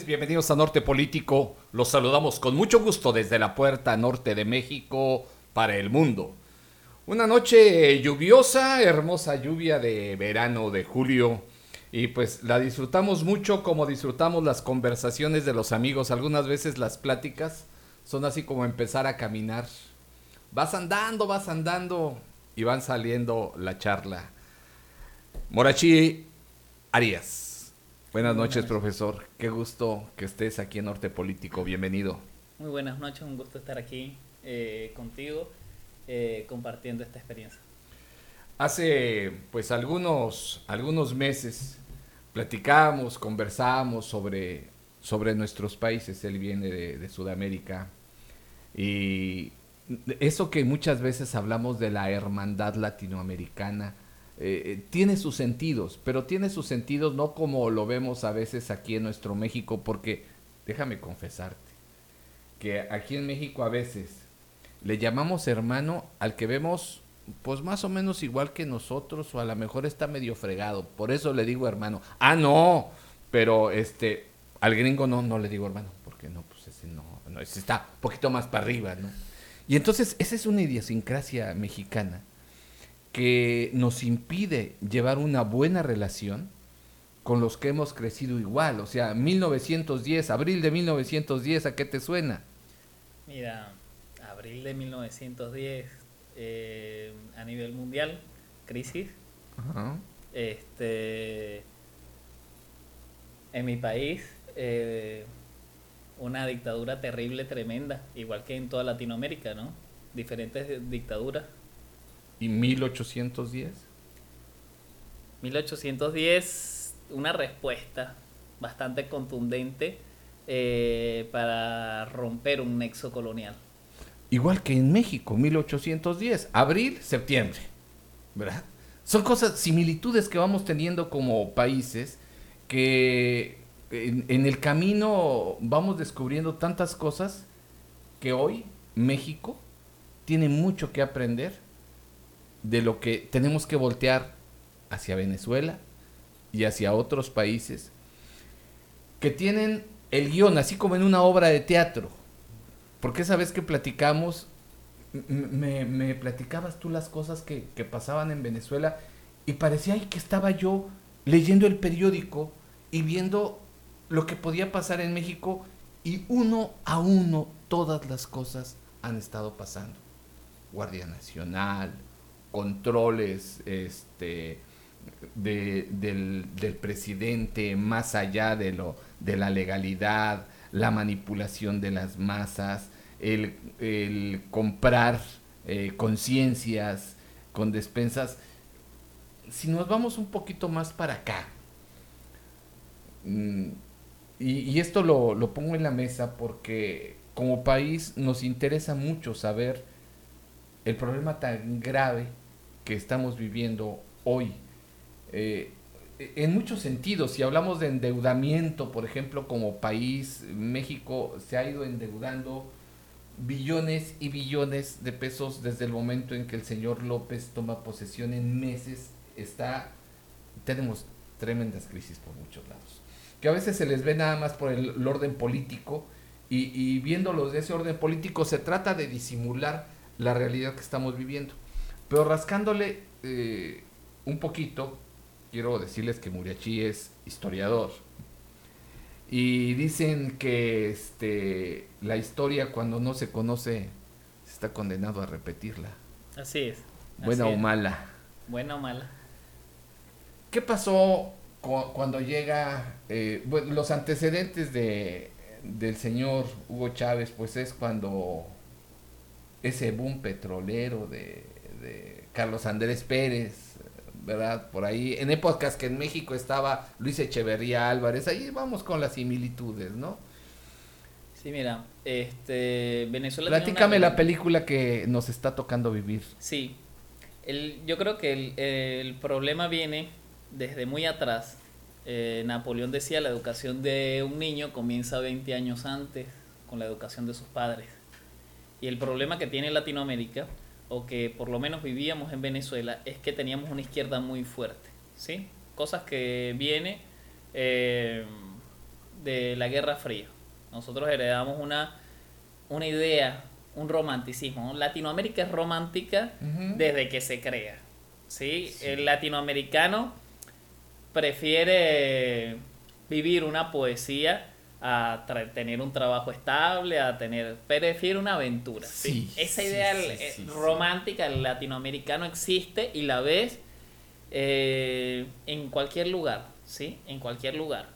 bienvenidos a Norte Político. Los saludamos con mucho gusto desde la puerta norte de México para el mundo. Una noche lluviosa, hermosa lluvia de verano de julio. Y pues la disfrutamos mucho como disfrutamos las conversaciones de los amigos. Algunas veces las pláticas son así como empezar a caminar. Vas andando, vas andando y van saliendo la charla. Morachi Arias. Buenas noches, profesor. Qué gusto que estés aquí en Norte Político. Bienvenido. Muy buenas noches, un gusto estar aquí eh, contigo eh, compartiendo esta experiencia. Hace pues algunos, algunos meses platicábamos, conversábamos sobre, sobre nuestros países. Él viene de, de Sudamérica y eso que muchas veces hablamos de la hermandad latinoamericana eh, eh, tiene sus sentidos, pero tiene sus sentidos no como lo vemos a veces aquí en nuestro México, porque déjame confesarte, que aquí en México a veces le llamamos hermano al que vemos pues más o menos igual que nosotros o a lo mejor está medio fregado, por eso le digo hermano. Ah, no, pero este al gringo no no le digo hermano, porque no pues ese no, no ese está un poquito más para arriba, ¿no? Y entonces esa es una idiosincrasia mexicana que nos impide llevar una buena relación con los que hemos crecido igual. O sea, 1910, abril de 1910, ¿a qué te suena? Mira, abril de 1910, eh, a nivel mundial, crisis. Este, en mi país, eh, una dictadura terrible, tremenda, igual que en toda Latinoamérica, ¿no? Diferentes dictaduras ¿Y 1810? 1810, una respuesta bastante contundente eh, para romper un nexo colonial. Igual que en México, 1810, abril, septiembre, ¿verdad? Son cosas, similitudes que vamos teniendo como países que en, en el camino vamos descubriendo tantas cosas que hoy México tiene mucho que aprender de lo que tenemos que voltear hacia Venezuela y hacia otros países que tienen el guion, así como en una obra de teatro. Porque esa vez que platicamos, me, platicabas tú las cosas que, que, pasaban en Venezuela y parecía que estaba yo leyendo el periódico y viendo lo que podía pasar en México y uno a uno todas las cosas han estado pasando. Guardia Nacional, controles este, del, presidente más allá de, lo, de la legalidad, la manipulación de las masas, el, comprar eh, conciencias con despensas. Si nos vamos un poquito más para acá, mm, y, esto lo, lo pongo en la mesa porque como país nos interesa mucho saber el problema tan grave que estamos viviendo hoy. Eh, en muchos sentidos, si hablamos de endeudamiento, por ejemplo, como país, México se ha ido endeudando billones y billones de pesos desde el momento en que el señor López toma posesión en meses. Está, tenemos tremendas crisis por muchos lados, que a veces se les ve nada más por el, orden político y, y viéndolos de ese orden político se trata de disimular la realidad que estamos viviendo. Pero rascándole eh, un poquito, quiero decirles que Muriachi es historiador. Y dicen que este, la historia cuando no se conoce está condenado a repetirla. Así es. Buena o mala. Buena o mala. ¿Qué pasó cuando llega eh, los antecedentes de, del señor Hugo Chávez? Pues es cuando ese boom petrolero de de Carlos Andrés Pérez, ¿verdad? Por ahí, en épocas que en México estaba Luis Echeverría Álvarez, ahí vamos con las similitudes, ¿no? Sí, mira, este, Venezuela... Platícame la película que nos está tocando vivir. Sí, el, yo creo que el, el problema viene desde muy atrás. Eh, Napoleón decía, la educación de un niño comienza 20 años antes con la educación de sus padres. Y el problema que tiene Latinoamérica o que por lo menos vivíamos en Venezuela, es que teníamos una izquierda muy fuerte, ¿sí? Cosas que viene eh, de la Guerra Fría. Nosotros heredamos una, una idea, un romanticismo. Latinoamérica es romántica desde que se crea. ¿sí? El latinoamericano prefiere vivir una poesía a tener un trabajo estable, a tener, prefiere una aventura. ¿sí? Esa idea romántica del latinoamericano existe y la ves eh, en cualquier lugar, ¿sí? En cualquier lugar.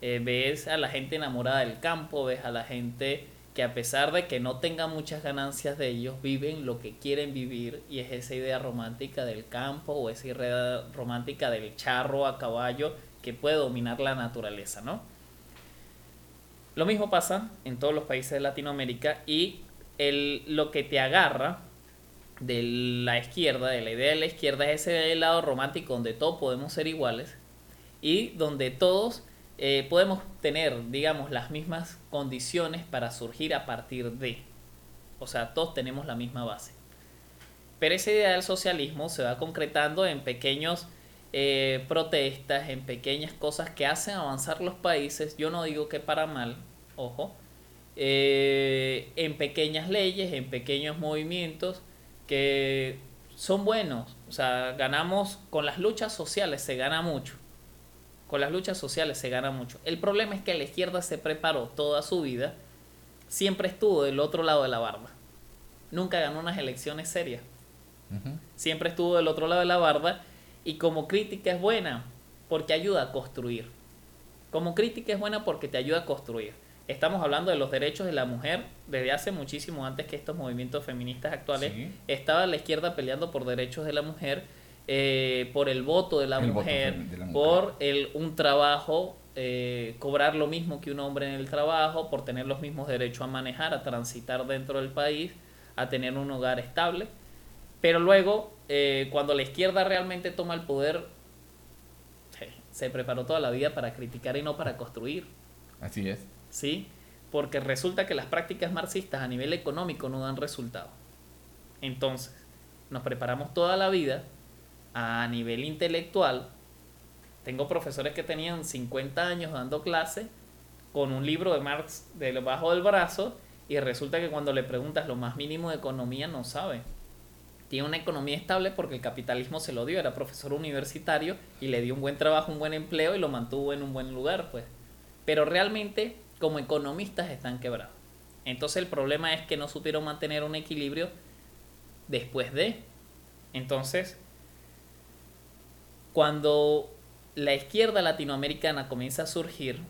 Eh, ves a la gente enamorada del campo, ves a la gente que a pesar de que no tenga muchas ganancias de ellos, viven lo que quieren vivir y es esa idea romántica del campo o esa idea romántica del charro a caballo que puede dominar la naturaleza, ¿no? Lo mismo pasa en todos los países de Latinoamérica y el, lo que te agarra de la izquierda, de la idea de la izquierda, es ese lado romántico donde todos podemos ser iguales y donde todos eh, podemos tener, digamos, las mismas condiciones para surgir a partir de. O sea, todos tenemos la misma base. Pero esa idea del socialismo se va concretando en pequeños eh, protestas, en pequeñas cosas que hacen avanzar los países. Yo no digo que para mal, ojo. Eh, en pequeñas leyes, en pequeños movimientos que son buenos. O sea, ganamos con las luchas sociales, se gana mucho. Con las luchas sociales se gana mucho. El problema es que la izquierda se preparó toda su vida, siempre estuvo del otro lado de la barba. Nunca ganó unas elecciones serias. Siempre estuvo del otro lado de la barba y como crítica es buena porque ayuda a construir. Como crítica es buena porque te ayuda a construir. Estamos hablando de los derechos de la mujer desde hace muchísimo antes que estos movimientos feministas actuales. Estaba la izquierda peleando por derechos de la mujer eh, por el voto de la, mujer, por el, un trabajo, eh, cobrar lo mismo que un hombre en el trabajo, por tener los mismos derechos a manejar, a transitar dentro del país, a tener un hogar estable. Pero luego, eh, cuando la izquierda realmente toma el poder, se preparó toda la vida para criticar y no para construir. Así es. ¿Sí? Porque resulta que las prácticas marxistas a nivel económico no dan resultado. Entonces, nos preparamos toda la vida a nivel intelectual, tengo profesores que tenían 50 años dando clase con un libro de Marx debajo del brazo y resulta que cuando le preguntas lo más mínimo de economía no sabe. Tiene una economía estable porque el capitalismo se lo dio, era profesor universitario y le dio un buen trabajo, un buen empleo y lo mantuvo en un buen lugar, pues. Pero realmente como economistas están quebrados. Entonces el problema es que no supieron mantener un equilibrio después de. Entonces, cuando la izquierda latinoamericana comienza a surgir,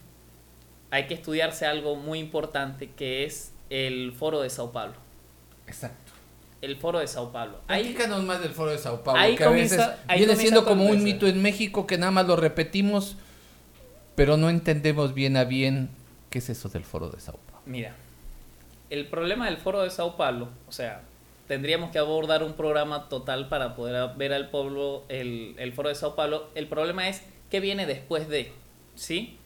hay que estudiarse algo muy importante que es el Foro de Sao Paulo. Exacto. El Foro de Sao Paulo. Platícanos más del Foro de Sao Paulo, que a veces viene siendo como un mito en México que nada más lo repetimos, pero no entendemos bien a bien qué es eso del Foro de Sao Paulo. Mira, el problema del Foro de Sao Paulo, o sea, tendríamos que abordar un programa total para poder ver al pueblo, el, el foro de Sao Paulo. El problema es qué viene después de, ¿sí?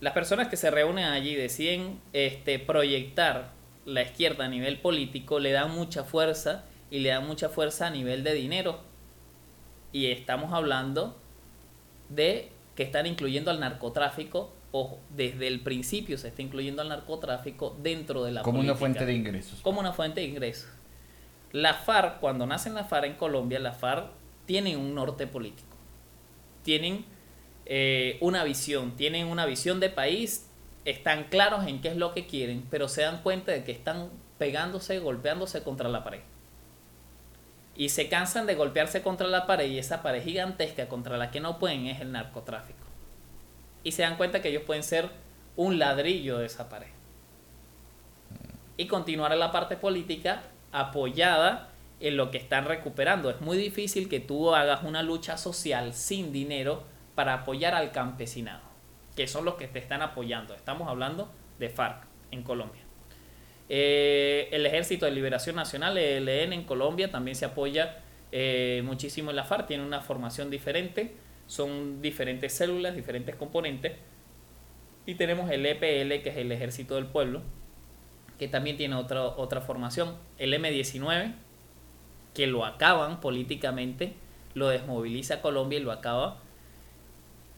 Las personas que se reúnen allí deciden este, proyectar la izquierda a nivel político, le dan mucha fuerza y le dan mucha fuerza a nivel de dinero. Y estamos hablando de que están incluyendo al narcotráfico, ojo, desde el principio se está incluyendo al narcotráfico dentro de la Como una fuente de ingresos. Como una fuente de ingresos. La FARC, cuando nace la FARC en Colombia, la FARC tiene un norte político. Tienen eh, una visión, tienen una visión de país, están claros en qué es lo que quieren, pero se dan cuenta de que están pegándose, golpeándose contra la pared. Y se cansan de golpearse contra la pared y esa pared gigantesca contra la que no pueden es el narcotráfico. Y se dan cuenta que ellos pueden ser un ladrillo de esa pared. Y continuar en la parte política apoyada en lo que están recuperando. Es muy difícil que tú hagas una lucha social sin dinero para apoyar al campesinado, que son los que te están apoyando. Estamos hablando de FARC en Colombia. Eh, el Ejército de Liberación Nacional, el ELN en Colombia, también se apoya eh, muchísimo en la FARC, tiene una formación diferente, son diferentes células, diferentes componentes. Y tenemos el EPL, que es el Ejército del Pueblo, que también tiene otra, otra formación. El M19, que lo acaban políticamente, lo desmoviliza Colombia y lo acaba.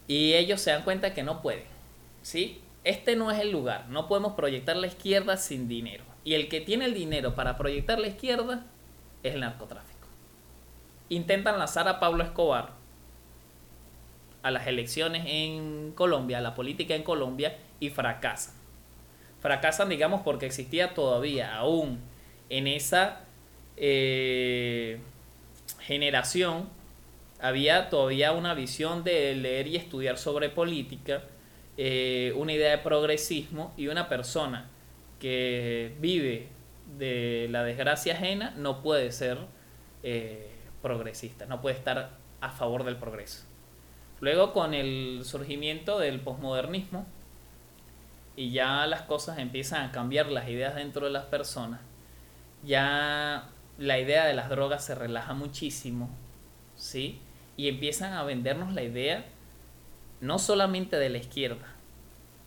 Y ellos se dan cuenta que no pueden. ¿sí? este no es el lugar, no podemos proyectar la izquierda sin dinero. Y el que tiene el dinero para proyectar la izquierda es el narcotráfico. Intentan lanzar a Pablo Escobar a las elecciones en Colombia, a la política en Colombia, y fracasan. Fracasan, digamos, porque existía todavía aún en esa eh, generación, había todavía una visión de leer y estudiar sobre política, eh, una idea de progresismo y una persona que vive de la desgracia ajena no puede ser eh, progresista, no puede estar a favor del progreso. Luego con el surgimiento del posmodernismo y ya las cosas empiezan a cambiar las ideas dentro de las personas, ya la idea de las drogas se relaja muchísimo, ¿sí? Y empiezan a vendernos la idea no solamente de la izquierda.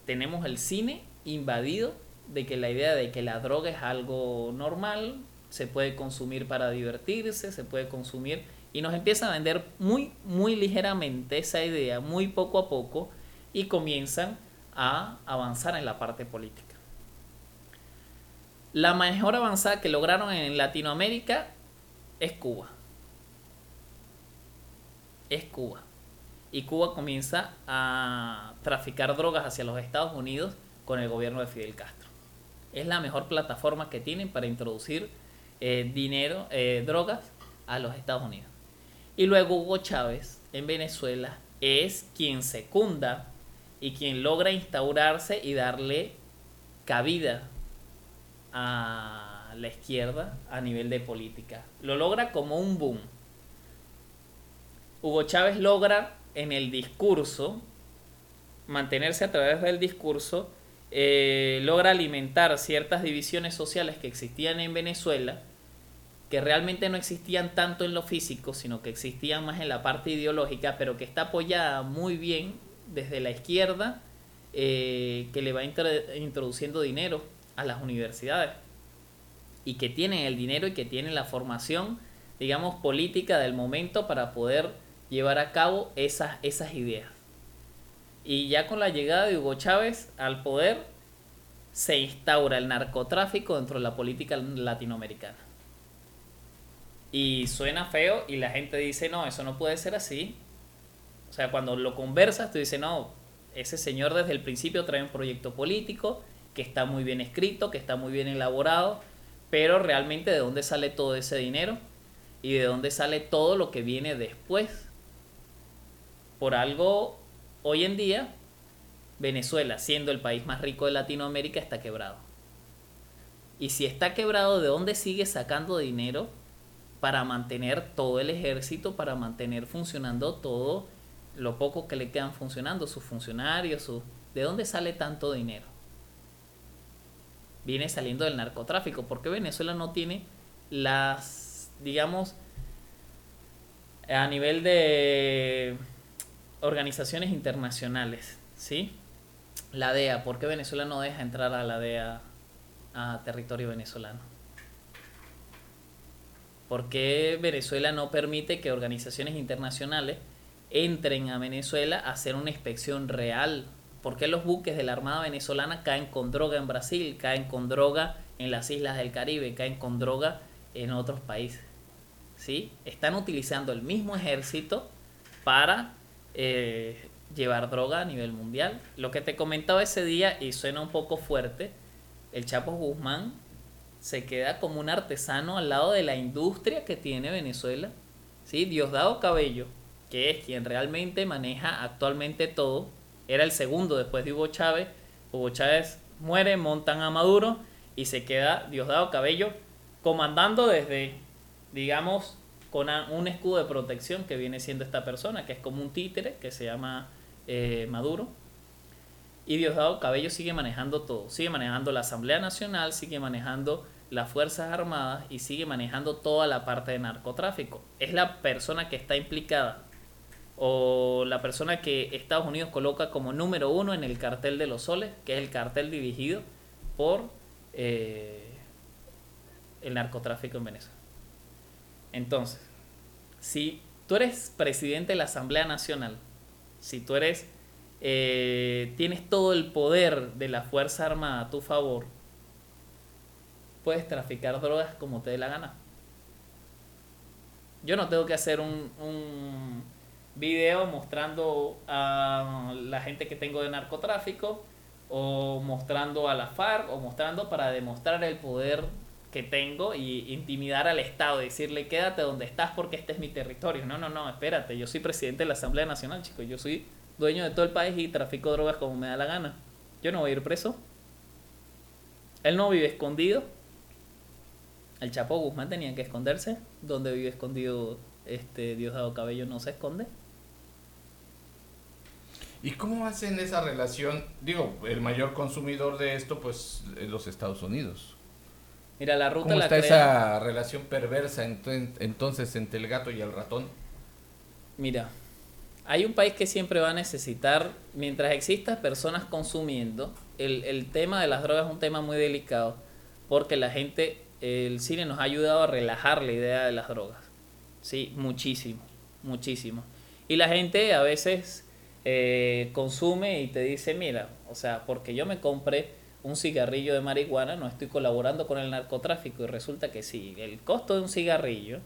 Tenemos el cine invadido de que la idea de que la droga es algo normal, se puede consumir para divertirse, se puede consumir y nos empieza a vender muy, muy ligeramente esa idea, muy poco a poco, y comienzan a avanzar en la parte política. La mejor avanzada que lograron en Latinoamérica es Cuba. Es Cuba. Y Cuba comienza a traficar drogas hacia los Estados Unidos con el gobierno de Fidel Castro. Es la mejor plataforma que tienen para introducir eh, dinero, eh, drogas a los Estados Unidos. Y luego Hugo Chávez en Venezuela es quien secunda y quien logra instaurarse y darle cabida a la izquierda a nivel de política. Lo logra como un boom. Hugo Chávez logra en el discurso, mantenerse a través del discurso, eh, logra alimentar ciertas divisiones sociales que existían en Venezuela que realmente no existían tanto en lo físico, sino que existían más en la parte ideológica, pero que está apoyada muy bien desde la izquierda, eh, que le va introduciendo dinero a las universidades y que tienen el dinero y que tienen la formación, digamos, política del momento para poder llevar a cabo esas, esas ideas. Y ya con la llegada de Hugo Chávez al poder, se instaura el narcotráfico dentro de la política latinoamericana. Y suena feo y la gente dice, no, eso no puede ser así. O sea, cuando lo conversas, tú dices, no, ese señor desde el principio trae un proyecto político que está muy bien escrito, que está muy bien elaborado, pero realmente de dónde sale todo ese dinero y de dónde sale todo lo que viene después. Por algo, hoy en día, Venezuela, siendo el país más rico de Latinoamérica, está quebrado. Y si está quebrado, ¿de dónde sigue sacando dinero para mantener todo el ejército, para mantener funcionando todo lo poco que le quedan funcionando, sus funcionarios, su... ¿de dónde sale tanto dinero? Viene saliendo del narcotráfico, porque Venezuela no tiene las, digamos, a nivel de organizaciones internacionales, ¿sí? La DEA, ¿por qué Venezuela no deja entrar a la DEA a territorio venezolano? ¿Por qué Venezuela no permite que organizaciones internacionales entren a Venezuela a hacer una inspección real? ¿Por qué los buques de la Armada venezolana caen con droga en Brasil, caen con droga en las islas del Caribe, caen con droga en otros países? ¿Sí? Están utilizando el mismo ejército para eh, llevar droga a nivel mundial. Lo que te comentaba ese día, y suena un poco fuerte, el Chapo Guzmán se queda como un artesano al lado de la industria que tiene Venezuela. ¿sí? Diosdado Cabello, que es quien realmente maneja actualmente todo, era el segundo después de Hugo Chávez. Hugo Chávez muere, montan a Maduro y se queda Diosdado Cabello comandando desde, digamos, con un escudo de protección que viene siendo esta persona, que es como un títere que se llama eh, Maduro. Y Diosdado Cabello sigue manejando todo, sigue manejando la Asamblea Nacional, sigue manejando las Fuerzas Armadas y sigue manejando toda la parte de narcotráfico. Es la persona que está implicada o la persona que Estados Unidos coloca como número uno en el cartel de los soles, que es el cartel dirigido por eh, el narcotráfico en Venezuela. Entonces, si tú eres presidente de la Asamblea Nacional, si tú eres eh, tienes todo el poder de la Fuerza Armada a tu favor, puedes traficar drogas como te dé la gana. Yo no tengo que hacer un, un video mostrando a la gente que tengo de narcotráfico o mostrando a la FARC o mostrando para demostrar el poder que tengo y intimidar al Estado, decirle quédate donde estás porque este es mi territorio. No, no, no, espérate, yo soy presidente de la Asamblea Nacional, chicos, yo soy dueño de todo el país y trafico drogas como me da la gana. Yo no voy a ir preso. Él no vive escondido. El Chapo Guzmán tenía que esconderse. Donde vive escondido este Diosdado Cabello no se esconde. ¿Y cómo hacen esa relación? Digo, el mayor consumidor de esto, pues, es los Estados Unidos. Mira, la ruta ¿Cómo la está crea- esa relación perversa entonces entre el gato y el ratón? Mira, hay un país que siempre va a necesitar, mientras existan personas consumiendo, el, el tema de las drogas es un tema muy delicado, porque la gente, el cine nos ha ayudado a relajar la idea de las drogas. Sí, muchísimo, muchísimo. Y la gente a veces eh, consume y te dice, mira, o sea, porque yo me compré un cigarrillo de marihuana, no estoy colaborando con el narcotráfico y resulta que sí, el costo de un cigarrillo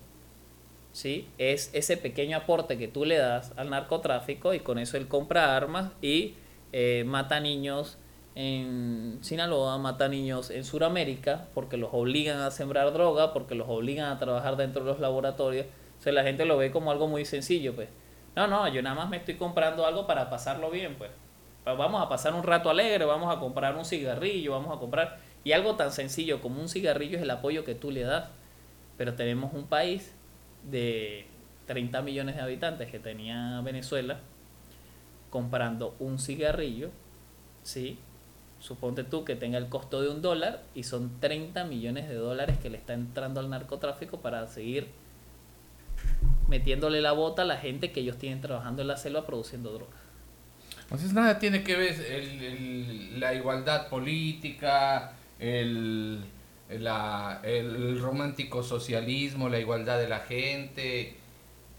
¿sí? Es ese pequeño aporte que tú le das al narcotráfico y con eso él compra armas y eh, mata niños en Sinaloa, mata niños en Sudamérica porque los obligan a sembrar droga, porque los obligan a trabajar dentro de los laboratorios. O sea, la gente lo ve como algo muy sencillo, pues. No, no, yo nada más me estoy comprando algo para pasarlo bien, pues. Pa- Vamos a pasar un rato alegre, vamos a comprar un cigarrillo, vamos a comprar... Y algo tan sencillo como un cigarrillo es el apoyo que tú le das. Pero tenemos un país de 30 millones de habitantes que tenía Venezuela comprando un cigarrillo, ¿sí? Suponte tú que tenga el costo de un dólar y son 30 millones de dólares que le está entrando al narcotráfico para seguir metiéndole la bota a la gente que ellos tienen trabajando en la selva produciendo drogas. Entonces nada tiene que ver el- el- la igualdad política, el, la- el romántico socialismo, la igualdad de la gente.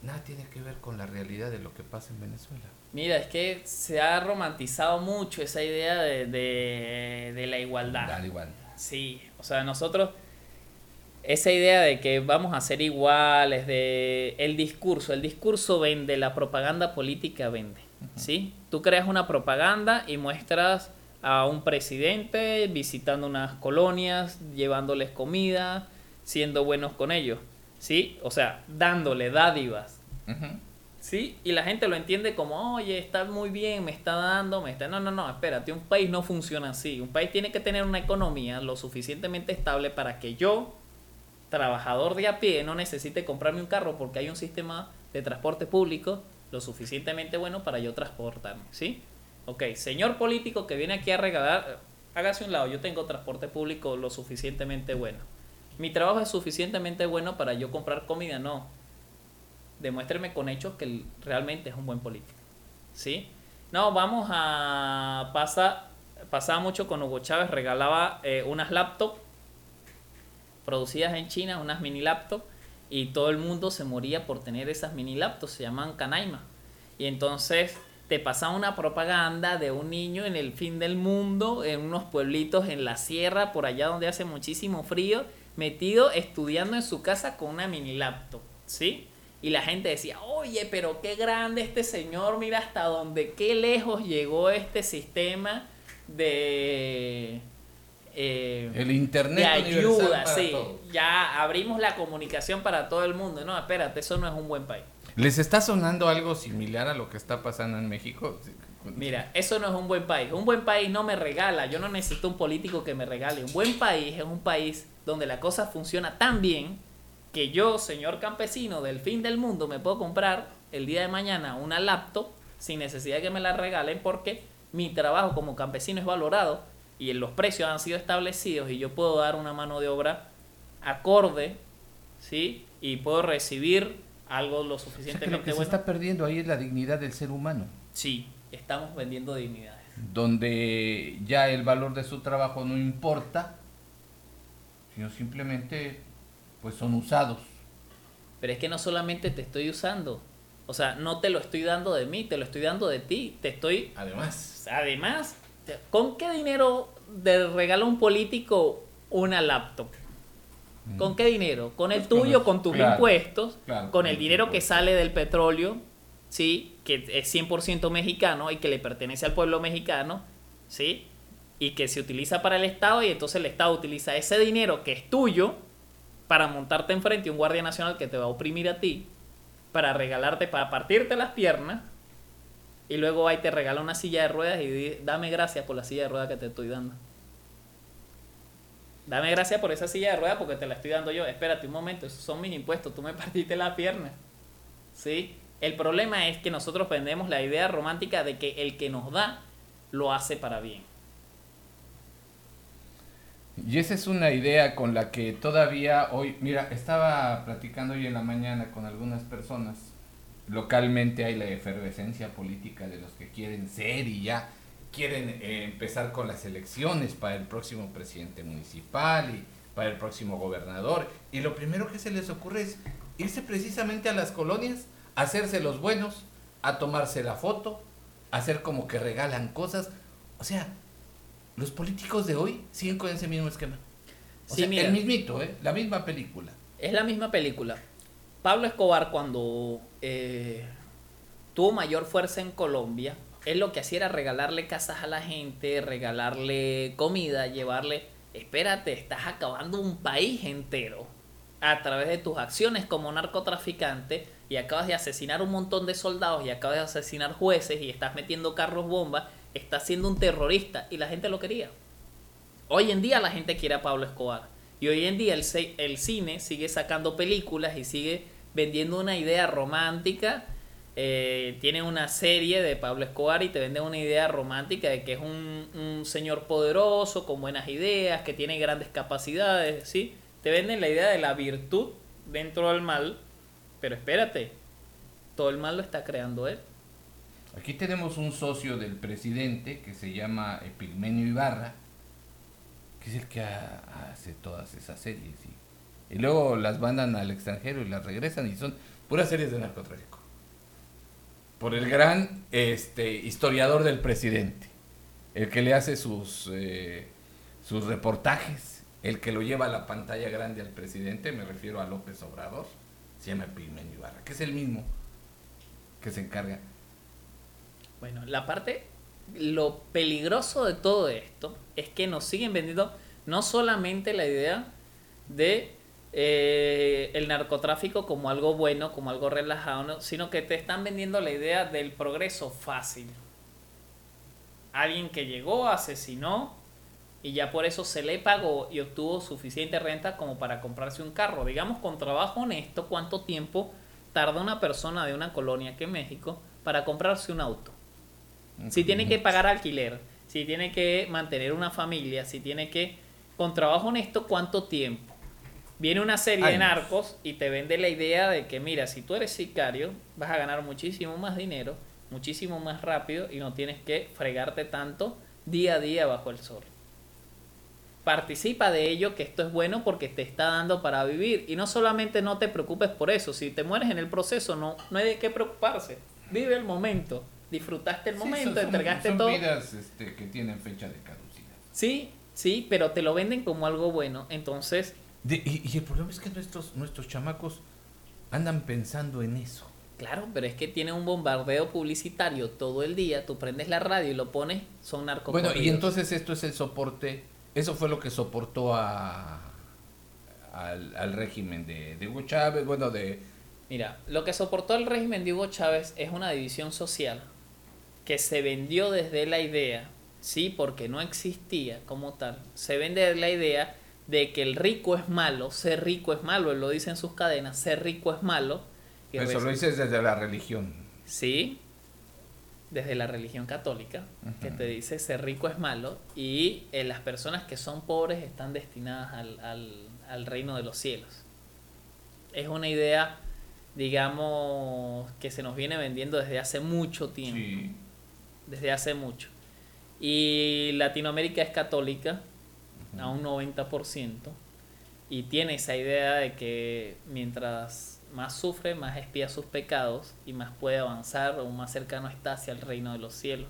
Nada tiene que ver con la realidad de lo que pasa en Venezuela. Mira, es que se ha romantizado mucho esa idea de, de, de la igualdad. Da igual. Sí, o sea, nosotros esa idea de que vamos a ser iguales, de el discurso, el discurso vende, la propaganda política vende, ¿sí? Tú creas una propaganda y muestras a un presidente visitando unas colonias, llevándoles comida, siendo buenos con ellos, ¿sí? O sea, dándole dádivas. ¿Sí? Y la gente lo entiende como, oye, está muy bien, me está dando, me está... No, no, no, espérate, un país no funciona así. Un país tiene que tener una economía lo suficientemente estable para que yo, trabajador de a pie, no necesite comprarme un carro porque hay un sistema de transporte público lo suficientemente bueno para yo transportarme, ¿sí? Ok, señor político que viene aquí a regalar, hágase un lado, yo tengo transporte público lo suficientemente bueno. Mi trabajo es suficientemente bueno para yo comprar comida, no demuéstreme con hechos que realmente es un buen político. ¿Sí? No, vamos a pasar, pasaba mucho con Hugo Chávez, regalaba eh, unas laptops producidas en China, unas mini laptops, y todo el mundo se moría por tener esas mini laptops, se llaman canaima. Y entonces te pasaba una propaganda de un niño en el fin del mundo, en unos pueblitos en la sierra, por allá donde hace muchísimo frío, metido estudiando en su casa con una mini laptop, ¿sí? Y la gente decía, oye, pero qué grande este señor, mira hasta dónde, qué lejos llegó este sistema de... eh, El internet de ayuda, sí. todos. Ya abrimos la comunicación para todo el mundo. No, espérate, eso no es un buen país. ¿Les está sonando algo similar a lo que está pasando en México? Mira, eso no es un buen país. Un buen país no me regala. Yo no necesito un político que me regale. Un buen país es un país donde la cosa funciona tan bien que yo, señor campesino del fin del mundo, me puedo comprar el día de mañana una laptop sin necesidad de que me la regalen porque mi trabajo como campesino es valorado y los precios han sido establecidos y yo puedo dar una mano de obra acorde, ¿sí? Y puedo recibir algo lo O sea, que suficientemente lo que se bueno. está perdiendo ahí es la dignidad del ser humano, Sí, estamos vendiendo dignidades. donde ya el valor de su trabajo no importa, sino simplemente pues son usados. Pero es que no solamente te estoy usando, O sea, no te lo estoy dando de mí, te lo estoy dando de ti. Te estoy. Además. Además, ¿con qué dinero te regala un político una laptop? ¿Con qué dinero? ¿Con el tuyo, con tus claro, impuestos? claro, ¿Con el dinero que sale del petróleo? ¿Sí? Que es 100% mexicano y que le pertenece al pueblo mexicano. ¿Sí? Y que se utiliza para el Estado y entonces el Estado utiliza ese dinero que es tuyo para montarte enfrente a un guardia nacional que te va a oprimir a ti, para regalarte, para partirte las piernas, y luego y te regala una silla de ruedas y dame gracias por la silla de ruedas que te estoy dando. Dame gracias por esa silla de ruedas porque te la estoy dando yo. Espérate un momento, esos son mis impuestos, tú me partiste la pierna. ¿Sí? El problema es que nosotros vendemos la idea romántica de que el que nos da lo hace para bien. Y esa es una idea con la que todavía hoy, mira, estaba platicando hoy en la mañana con algunas personas. Localmente hay la efervescencia política de los que quieren ser y ya quieren eh, empezar con las elecciones para el próximo presidente municipal y para el próximo gobernador. Y lo primero que se les ocurre es irse precisamente a las colonias, hacerse los buenos, a tomarse la foto, hacer como que regalan cosas. O sea, los políticos de hoy siguen con ese mismo esquema. O Sí, sea, mira. el mismito, ¿eh? La misma película. Es la misma película. Pablo Escobar cuando eh, tuvo mayor fuerza en Colombia, él lo que hacía era regalarle casas a la gente, regalarle comida, llevarle... Espérate, estás acabando un país entero a través de tus acciones como narcotraficante y acabas de asesinar un montón de soldados y acabas de asesinar jueces y estás metiendo carros bomba, estás siendo un terrorista y la gente lo quería. Hoy en día la gente quiere a Pablo Escobar. Y hoy en día el, cine sigue sacando películas y sigue vendiendo una idea romántica. Eh, tiene una serie de Pablo Escobar y te vende una idea romántica de que es un, un señor poderoso, con buenas ideas, que tiene grandes capacidades, ¿sí? Te venden la idea de la virtud dentro del mal, pero espérate, todo el mal lo está creando él. Aquí tenemos un socio del presidente que se llama Epigmenio Ibarra, que es el que ha- hace todas esas series. Y luego las mandan al extranjero y las regresan y son puras series de narcotráfico. Por el gran este, historiador del presidente, el que le hace sus, eh, sus reportajes, el que lo lleva a la pantalla grande al presidente, me refiero a López Obrador, se llama Epigmenio Ibarra, que es el mismo que se encarga. Bueno, la parte, lo peligroso de todo esto es que nos siguen vendiendo no solamente la idea de eh, el narcotráfico como algo bueno, como algo relajado, ¿no? sino que te están vendiendo la idea del progreso fácil. Alguien que llegó, asesinó y ya por eso se le pagó y obtuvo suficiente renta como para comprarse un carro. Digamos, con trabajo honesto, ¿cuánto tiempo tarda una persona de una colonia que en México para comprarse un auto? Si tiene que pagar alquiler, si tiene que mantener una familia, si tiene que, con trabajo honesto, ¿cuánto tiempo? Viene una serie de narcos y te vende la idea de que, mira, si tú eres sicario, vas a ganar muchísimo más dinero, muchísimo más rápido y no tienes que fregarte tanto día a día bajo el sol. Participa de ello, que esto es bueno porque te está dando para vivir. Y no solamente no te preocupes por eso, si te mueres en el proceso, no, no hay de qué preocuparse. Vive el momento, disfrutaste el Sí, momento, son- son- entregaste son todo. vidas este, que tienen fecha de caducidad. Sí, sí, pero te lo venden como algo bueno. Entonces, De- y, y el problema es que nuestros, nuestros chamacos andan pensando en eso. claro, pero es que tiene un bombardeo publicitario todo el día. Tú prendes la radio y lo pones, son narcocorridos. Bueno, y entonces esto es el soporte, eso fue lo que soportó a, al, al régimen de, de Hugo Chávez, bueno, de... Mira, lo que soportó el régimen de Hugo Chávez es una división social que se vendió desde la idea, sí, porque no existía como tal, se vende desde la idea de que el rico es malo, ser rico es malo, él lo dice en sus cadenas, ser rico es malo. y Eso lo dices desde la religión. Sí, desde la religión católica, que te dice ser rico es malo y eh, las personas que son pobres están destinadas al, al- al reino de los cielos. Es una idea, digamos, que se nos viene vendiendo desde hace mucho tiempo, Sí. desde hace mucho. Y Latinoamérica es católica a un 90% y tiene esa idea de que mientras más sufre, más espía sus pecados y más puede avanzar o más cercano está hacia el reino de los cielos.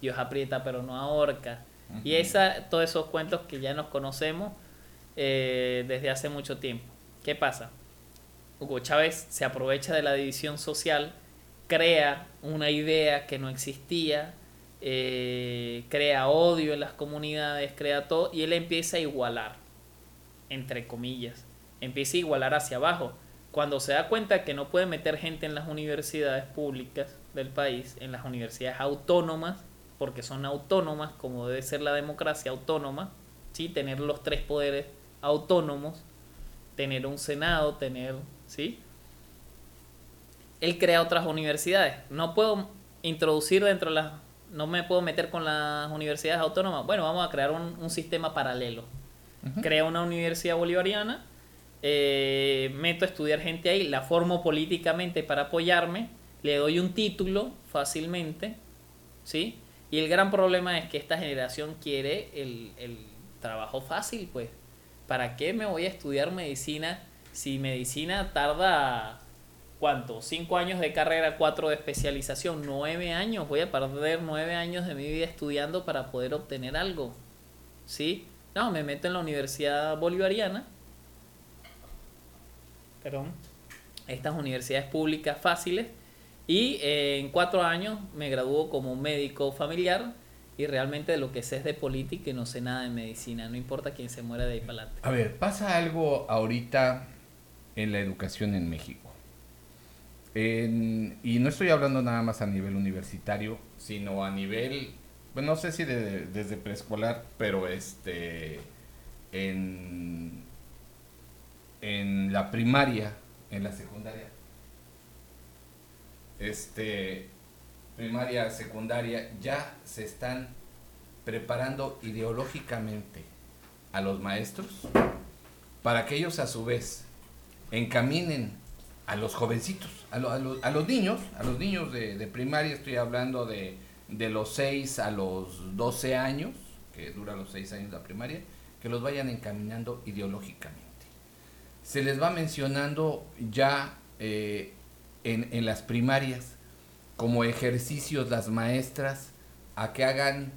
Dios aprieta pero no ahorca. Y esa, todos esos cuentos que ya nos conocemos eh, desde hace mucho tiempo. ¿Qué pasa? Hugo Chávez se aprovecha de la división social, crea una idea que no existía, eh, crea odio en las comunidades, crea todo, y él empieza a igualar, entre comillas, empieza a igualar hacia abajo. Cuando se da cuenta que no puede meter gente en las universidades públicas del país, en las universidades autónomas, porque son autónomas, como debe ser la democracia autónoma, ¿sí? tener los tres poderes autónomos, tener un senado, tener, ¿sí? Él crea otras universidades. No puedo introducir dentro de las, no me puedo meter con las universidades autónomas. Bueno, vamos a crear un, sistema paralelo. Crea una universidad bolivariana, eh, meto a estudiar gente ahí, la formo políticamente para apoyarme, le doy un título fácilmente, ¿sí? Y el gran problema es que esta generación quiere el, el trabajo fácil, pues. ¿Para qué me voy a estudiar medicina si medicina tarda, ¿cuánto? Cinco años de carrera, cuatro de especialización, nueve años. Voy a perder nueve años de mi vida estudiando para poder obtener algo. ¿Sí? No, me meto en la Universidad Bolivariana. Perdón. Estas universidades públicas fáciles. Y eh, en cuatro años me graduó como médico familiar y realmente de lo que sé es de política y no sé nada de medicina, no importa quién se muera de ahí para adelante. A ver, pasa algo ahorita en la educación en México. Y no estoy hablando nada más a nivel universitario, sino a nivel, bueno, no sé si desde preescolar, pero este, en, en la primaria, en la secundaria, este, primaria, secundaria, ya se están preparando ideológicamente a los maestros para que ellos a su vez encaminen a los jovencitos, a, los niños, a los niños de, primaria, estoy hablando de, de, los 6 a los 12 años, que dura los 6 años la primaria, que los vayan encaminando ideológicamente. Se les va mencionando ya eh, en, en las primarias como ejercicios las maestras a que hagan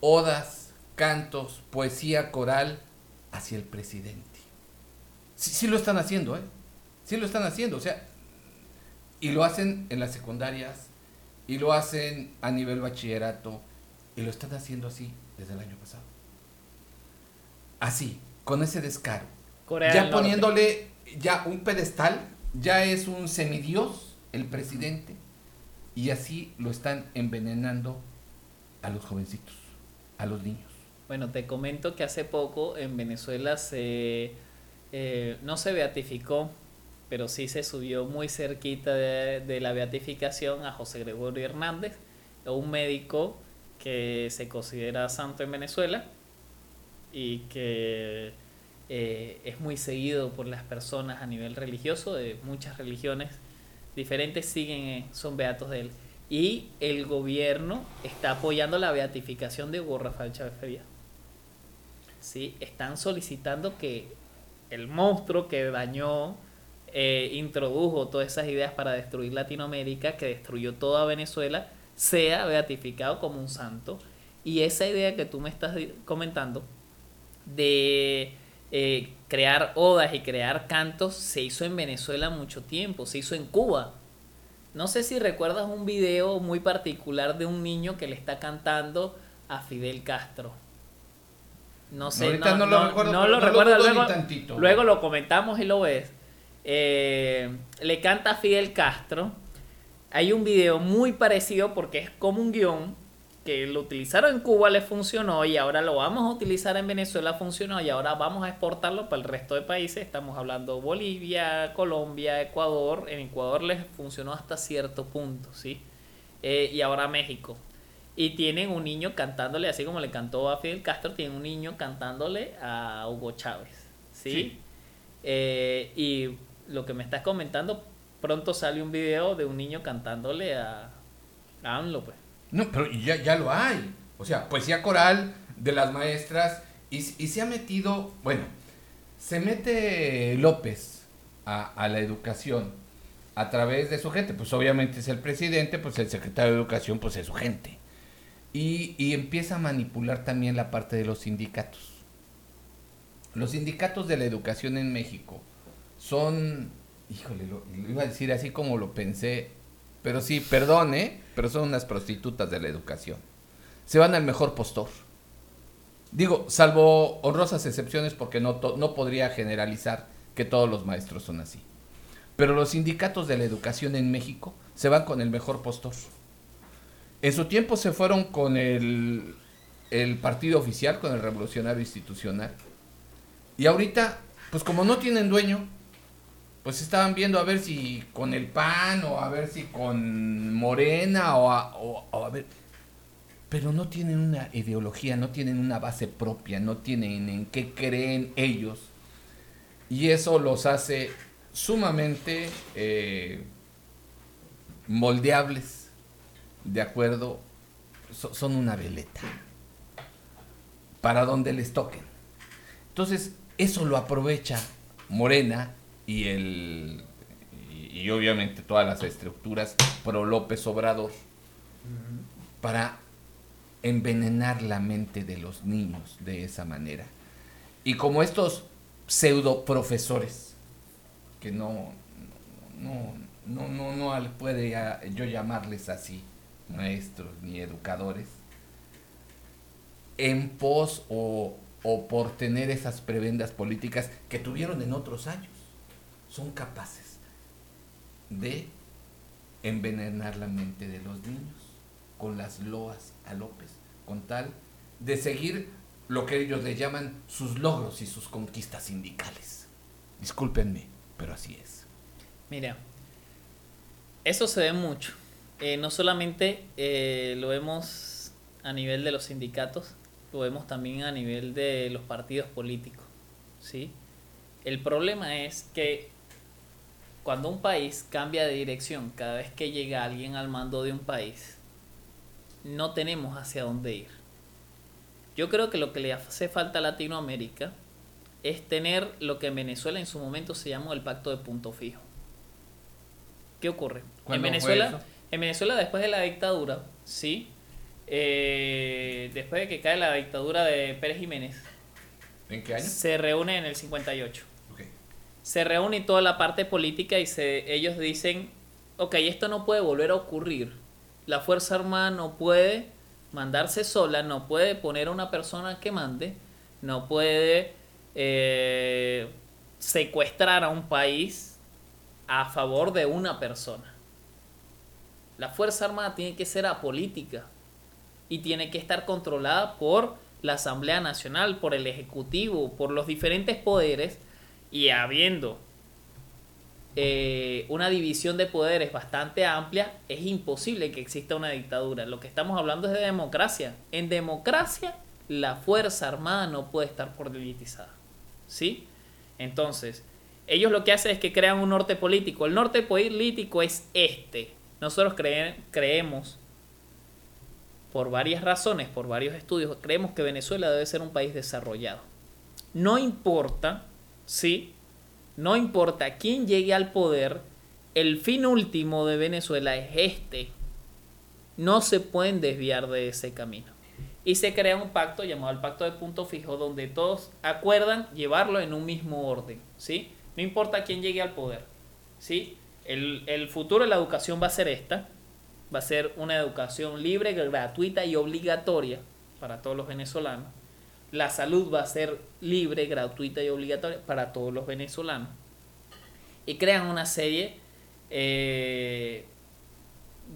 odas, cantos, poesía coral hacia el presidente. Sí, lo están haciendo, ¿eh? Sí lo están haciendo, o sea, y lo hacen en las secundarias, y lo hacen a nivel bachillerato, y lo están haciendo así desde el año pasado. Así, con ese descaro. ya poniéndole ya un pedestal, ya es un semidios el presidente y así lo están envenenando a los jovencitos, a los niños. Bueno, te comento que hace poco en Venezuela se eh, no se beatificó, pero sí se subió muy cerquita de, la beatificación a José Gregorio Hernández, un médico que se considera santo en Venezuela y que eh, es muy seguido por las personas a nivel religioso de muchas religiones diferentes siguen, eh, son beatos de él. Y el gobierno está apoyando la beatificación de Hugo Rafael Chávez Feria. ¿Sí? Están solicitando que el monstruo que dañó, eh, introdujo todas esas ideas para destruir Latinoamérica, que destruyó toda Venezuela, sea beatificado como un santo. Y esa idea que tú me estás comentando de eh, crear odas y crear cantos se hizo en Venezuela mucho tiempo, se hizo en Cuba. No sé si recuerdas un video muy particular de un niño que le está cantando a Fidel Castro. No sé, no, lo recuerdo, no lo luego, luego, lo comentamos y lo ves. Eh, le canta a Fidel Castro. Hay un video muy parecido porque es como un guion que lo utilizaron en Cuba le funcionó y ahora lo vamos a utilizar en Venezuela funcionó y ahora vamos a exportarlo para el resto de países. Estamos hablando Bolivia, Colombia, Ecuador. En Ecuador les funcionó hasta cierto punto, ¿sí? Eh, y ahora México. Y tienen un niño cantándole, así como le cantó a Fidel Castro, tienen un niño cantándole a Hugo Chávez, ¿sí? Eh, y lo que me estás comentando, pronto sale un video de un niño cantándole a, a AMLO, pues. No, pero ya, ya lo hay. O sea, poesía coral de las maestras y, se ha metido, bueno, se mete López a, la educación a través de su gente. Pues obviamente es el presidente, pues el secretario de Educación, pues es su gente. Y, y empieza a manipular también la parte de los sindicatos. Los sindicatos de la educación en México son, híjole, lo, lo iba a decir así como lo pensé, pero sí, perdone, pero son unas prostitutas de la educación. Se van al mejor postor. Digo, salvo honrosas excepciones porque no, no podría generalizar que todos los maestros son así. Pero los sindicatos de la educación en México se van con el mejor postor. En su tiempo se fueron con el, el partido oficial, con el revolucionario institucional. Y ahorita, pues como no tienen dueño, pues estaban viendo a ver si con el PAN o a ver si con Morena o a, a ver... Pero no tienen una ideología, no tienen una base propia, no tienen en qué creen ellos. Y eso los hace sumamente eh, moldeables, de acuerdo, so- son una veleta, para donde les toquen. Entonces, eso lo aprovecha Morena y el y, y obviamente todas las estructuras pro López Obrador para envenenar la mente de los niños de esa manera. Y como estos pseudo profesores, que no, no, no, no, no puede yo llamarles así, maestros ni educadores, en pos o, o por tener esas prebendas políticas que tuvieron en otros años, son capaces de envenenar la mente de los niños con las loas a López, con tal de seguir lo que ellos le llaman sus logros y sus conquistas sindicales. Discúlpenme, pero así es. Mira, eso se ve mucho. Eh, no solamente eh, lo vemos a nivel de los sindicatos, lo vemos también a nivel de los partidos políticos. ¿sí? El problema es que cuando un país cambia de dirección, cada vez que llega alguien al mando de un país, no tenemos hacia dónde ir. Yo creo que lo que le hace falta a Latinoamérica es tener lo que en Venezuela en su momento se llamó el pacto de punto fijo. ¿Qué ocurre? En ¿Cuándo fue Venezuela, en Venezuela después de la dictadura, sí, eh, después de que cae la dictadura de Pérez Jiménez, ¿En qué año? se reúne en el 58 Ok. Se reúne toda la parte política y se, ellos dicen, ok, esto no puede volver a ocurrir. La Fuerza Armada no puede mandarse sola, no puede poner a una persona que mande, no puede eh, secuestrar a un país a favor de una persona. La Fuerza Armada tiene que ser apolítica y tiene que estar controlada por la Asamblea Nacional, por el Ejecutivo, por los diferentes poderes y habiendo eh, una división de poderes bastante amplia, es imposible que exista una dictadura. Lo que estamos hablando es de democracia. En democracia, la Fuerza Armada no puede estar politizada. ¿Sí? Entonces, ellos lo que hacen es que crean un norte político. El norte político es este. Nosotros cree- creemos, por varias razones, por varios estudios, creemos que Venezuela debe ser un país desarrollado. No importa, ¿sí? No importa quién llegue al poder, el fin último de Venezuela es este. No se pueden desviar de ese camino. Y se crea un pacto llamado el Pacto de Punto Fijo, donde todos acuerdan llevarlo en un mismo orden, ¿sí? No importa quién llegue al poder, ¿sí? El, el futuro de la educación va a ser esta, va a ser una educación libre, gratuita y obligatoria para todos los venezolanos. La salud va a ser libre, gratuita y obligatoria para todos los venezolanos. Y crean una serie eh,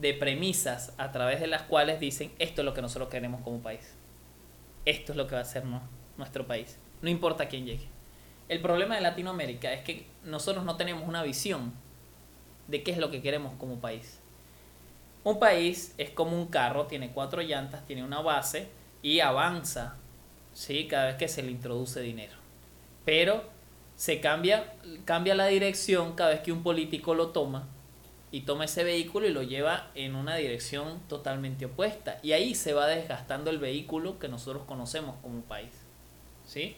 de premisas a través de las cuales dicen esto es lo que nosotros queremos como país. Esto es lo que va a ser nuestro país. No importa quién llegue. El problema de Latinoamérica es que nosotros no tenemos una visión de qué es lo que queremos como país. Un país es como un carro, tiene cuatro llantas, tiene una base y avanza, ¿sí? Cada vez que se le introduce dinero. Pero se cambia, cambia la dirección cada vez que un político lo toma y toma ese vehículo y lo lleva en una dirección totalmente opuesta. Y ahí se va desgastando el vehículo que nosotros conocemos como país. ¿Sí?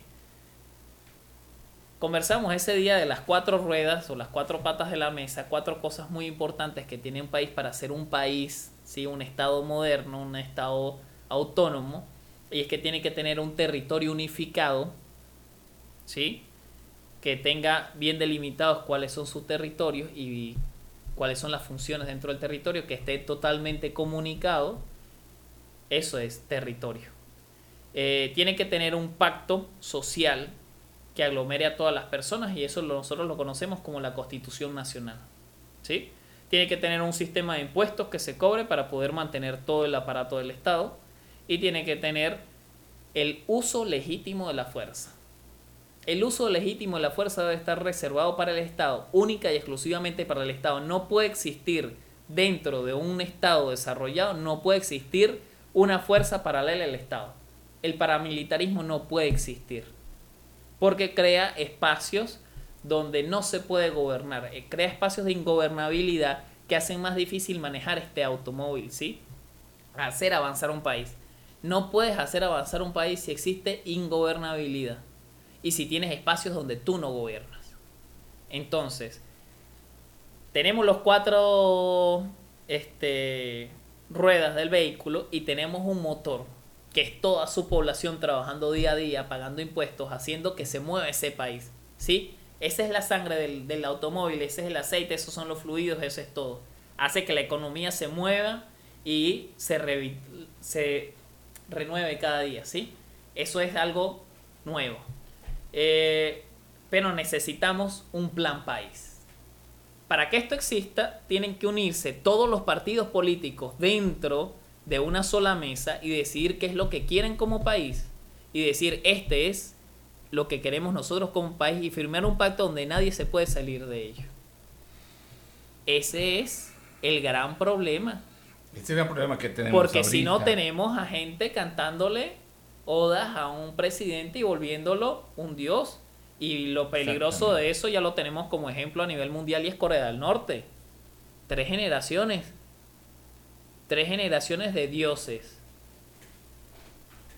conversamos ese día de las cuatro ruedas o las cuatro patas de la mesa, cuatro cosas muy importantes que tiene un país para ser un país, ¿sí? un Estado moderno, un Estado autónomo, y es que tiene que tener un territorio unificado, ¿sí? que tenga bien delimitados cuáles son sus territorios y cuáles son las funciones dentro del territorio, que esté totalmente comunicado, eso es territorio. Eh, tiene que tener un pacto social que aglomere a todas las personas y eso nosotros lo conocemos como la Constitución Nacional. ¿sí? Tiene que tener un sistema de impuestos que se cobre para poder mantener todo el aparato del Estado y tiene que tener el uso legítimo de la fuerza. El uso legítimo de la fuerza debe estar reservado para el Estado, única y exclusivamente para el Estado. No puede existir dentro de un Estado desarrollado, no puede existir una fuerza paralela al Estado. El paramilitarismo no puede existir porque crea espacios donde no se puede gobernar, eh, crea espacios de ingobernabilidad que hacen más difícil manejar este automóvil, ¿sí? Hacer avanzar un país. No puedes hacer avanzar un país si existe ingobernabilidad y si tienes espacios donde tú no gobiernas. Entonces, tenemos los cuatro este, ruedas del vehículo y tenemos un motor que es toda su población trabajando día a día, pagando impuestos, haciendo que se mueva ese país. ¿sí? Esa es la sangre del, del, automóvil, ese es el aceite, esos son los fluidos, eso es todo. Hace que la economía se mueva y se, se renueve cada día. ¿sí? Eso es algo nuevo. Eh, pero necesitamos un plan país. Para que esto exista, tienen que unirse todos los partidos políticos dentro de una sola mesa y decidir qué es lo que quieren como país y decir este es lo que queremos nosotros como país y firmar un pacto donde nadie se puede salir de ello. Ese es el gran problema. Ese es el problema que tenemos. Porque si no tenemos a gente cantándole odas a un presidente y volviéndolo un dios. Y lo peligroso de eso ya lo tenemos como ejemplo a nivel mundial y es Corea del Norte. Tres generaciones tres generaciones de dioses.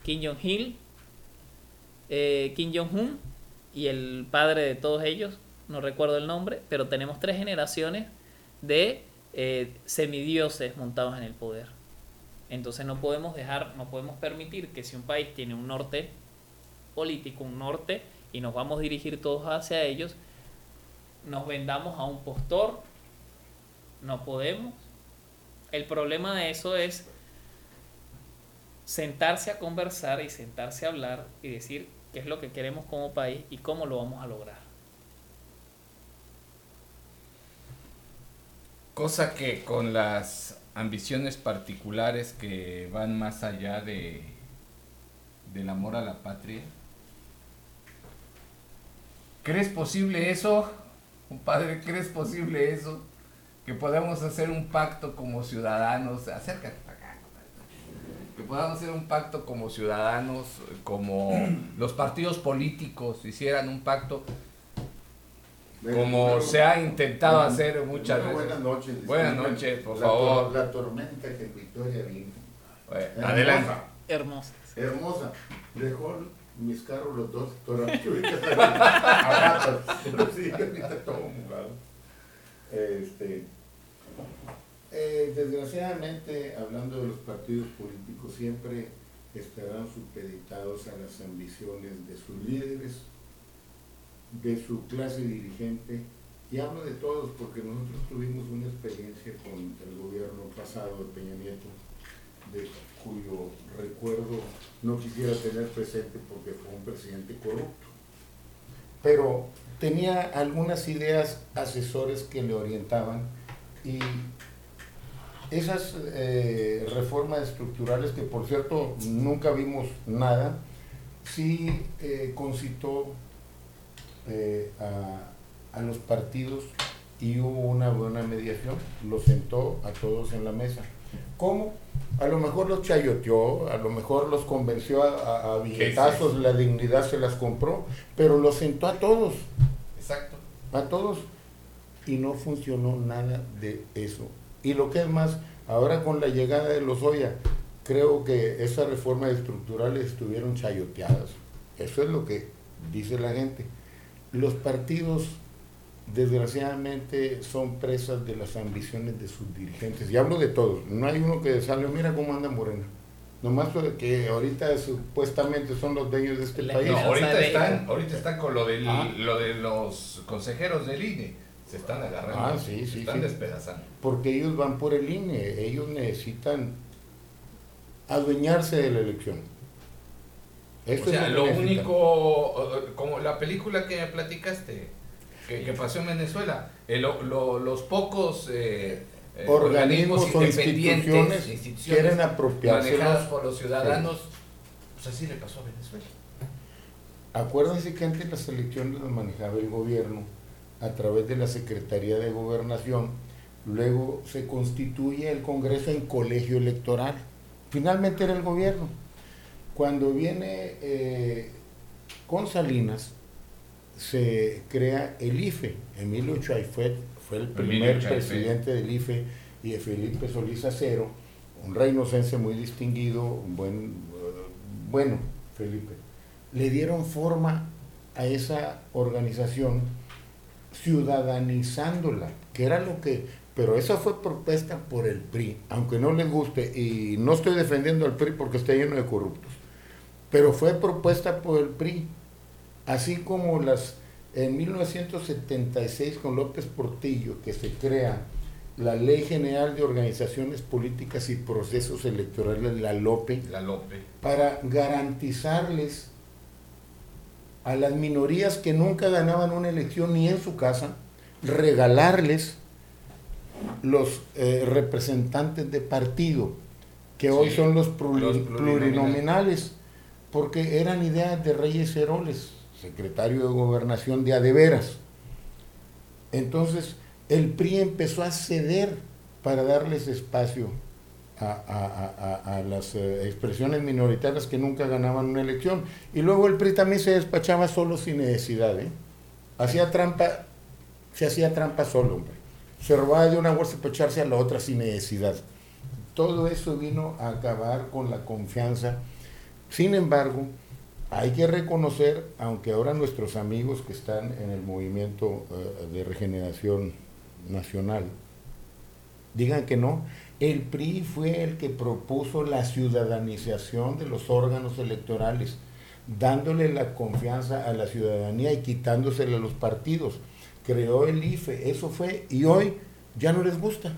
Kim Jong-il, eh, Kim Jong-un y el padre de todos ellos, no recuerdo el nombre, pero tenemos tres generaciones de eh, semidioses montados en el poder. Entonces no podemos dejar, no podemos permitir que si un país tiene un norte político, un norte, y nos vamos a dirigir todos hacia ellos, nos vendamos a un postor, no podemos, el problema de eso es sentarse a conversar y sentarse a hablar y decir qué es lo que queremos como país y cómo lo vamos a lograr. Cosa que con las ambiciones particulares que van más allá de del amor a la patria. ¿Crees posible eso? Compadre, ¿crees posible eso? que podamos hacer un pacto como ciudadanos, acércate acá, que podamos hacer un pacto como ciudadanos, como los partidos políticos hicieran un pacto como se ha intentado hacer muchas veces. Buenas noches. Buenas noches, por favor. La tormenta que Victoria vino. adelante. Hermosa. Hermosa. Dejó mis carros los dos, pero sí, ahorita todo mojado. Este, eh, desgraciadamente, hablando de los partidos políticos, siempre estarán supeditados a las ambiciones de sus líderes, de su clase dirigente, y hablo de todos porque nosotros tuvimos una experiencia con el gobierno pasado de Peña Nieto, de cuyo recuerdo no quisiera tener presente porque fue un presidente corrupto. Pero tenía algunas ideas asesores que le orientaban y esas eh, reformas estructurales, que por cierto nunca vimos nada, sí eh, concitó eh, a, a, los partidos y hubo una buena mediación, los sentó a todos en la mesa. ¿Cómo? A lo mejor los chayoteó, a lo mejor los convenció a, a billetazos, la dignidad se las compró, pero los sentó a todos. Exacto. A todos y no funcionó nada de eso. Y lo que es más, ahora con la llegada de los Oya, creo que esas reformas estructurales estuvieron chayoteadas. Eso es lo que dice la gente. Los partidos desgraciadamente son presas de las ambiciones de sus dirigentes. Y hablo de todos. No hay uno que sale, mira cómo anda Morena. Nomás que ahorita supuestamente son los dueños de este país. ahorita, están, ahorita están con lo, del, ah. lo de los consejeros del INE. Se están agarrando. Ah, sí, sí, están despedazando. Porque ellos van por el INE. Ellos necesitan adueñarse de la elección. O sea, lo, único, como la película que platicaste, que, pasó en Venezuela, los pocos eh, eh, organismos, o instituciones, quieren apropiarse manejados por los ciudadanos, pues así le pasó a Venezuela. Acuérdense que antes las elecciones las manejaba el gobierno a través de la Secretaría de Gobernación, luego se constituye el Congreso en colegio electoral. Finalmente era el gobierno. Cuando viene eh, con Salinas, se crea el IFE. Emilio Chaifet fue el primer presidente del IFE y de Felipe Solís Acero, un reinocense muy distinguido, un buen, bueno, Felipe. Le dieron forma a esa organización ciudadanizándola, que era lo que, pero eso fue propuesta por el PRI, aunque no les guste, y no estoy defendiendo al PRI porque está lleno de corruptos, pero fue propuesta por el PRI, así como las en 1976 con López Portillo, que se crea la Ley General de Organizaciones Políticas y Procesos Electorales, la LOPE, la LOPE. para garantizarles a las minorías que nunca ganaban una elección ni en su casa, regalarles los eh, representantes de partido, que hoy son los, plurinominales, porque eran ideas de Reyes Heroles, secretario de Gobernación de Adeveras. Entonces, el PRI empezó a ceder para darles espacio a, las eh, expresiones minoritarias que nunca ganaban una elección. Y luego el PRI también se despachaba solo sin necesidad. ¿eh? Hacía trampa, se hacía trampa solo, hombre. Se robaba de una bolsa para echarse a la otra sin necesidad. Todo eso vino a acabar con la confianza. Sin embargo, hay que reconocer, aunque ahora nuestros amigos que están en el movimiento eh, de regeneración nacional digan que no, el PRI fue el que propuso la ciudadanización de los órganos electorales, dándole la confianza a la ciudadanía y quitándosele a los partidos. Creó el IFE, eso fue, y hoy ya no les gusta.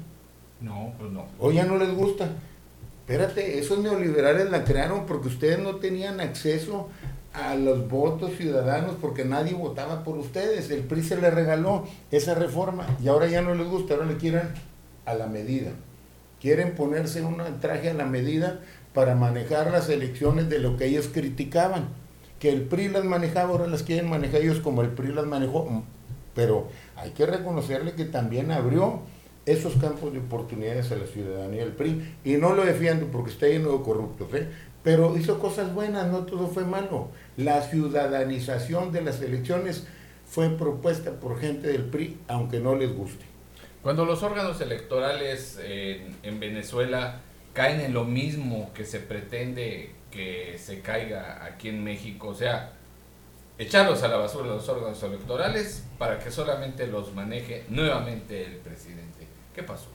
No, pues no. Hoy ya no les gusta. Espérate, esos neoliberales la crearon porque ustedes no tenían acceso a los votos ciudadanos porque nadie votaba por ustedes. El PRI se le regaló esa reforma y ahora ya no les gusta, ahora le quieren a la medida quieren ponerse un traje a la medida para manejar las elecciones de lo que ellos criticaban. Que el PRI las manejaba, ahora las quieren manejar ellos como el PRI las manejó. Pero hay que reconocerle que también abrió esos campos de oportunidades a la ciudadanía del PRI. Y no lo defiendo porque está lleno de corruptos, ¿eh? pero hizo cosas buenas, no todo fue malo. La ciudadanización de las elecciones fue propuesta por gente del PRI, aunque no les guste. Cuando los órganos electorales en Venezuela caen en lo mismo que se pretende que se caiga aquí en México, o sea, echarlos a la basura los órganos electorales para que solamente los maneje nuevamente el presidente. ¿Qué pasó?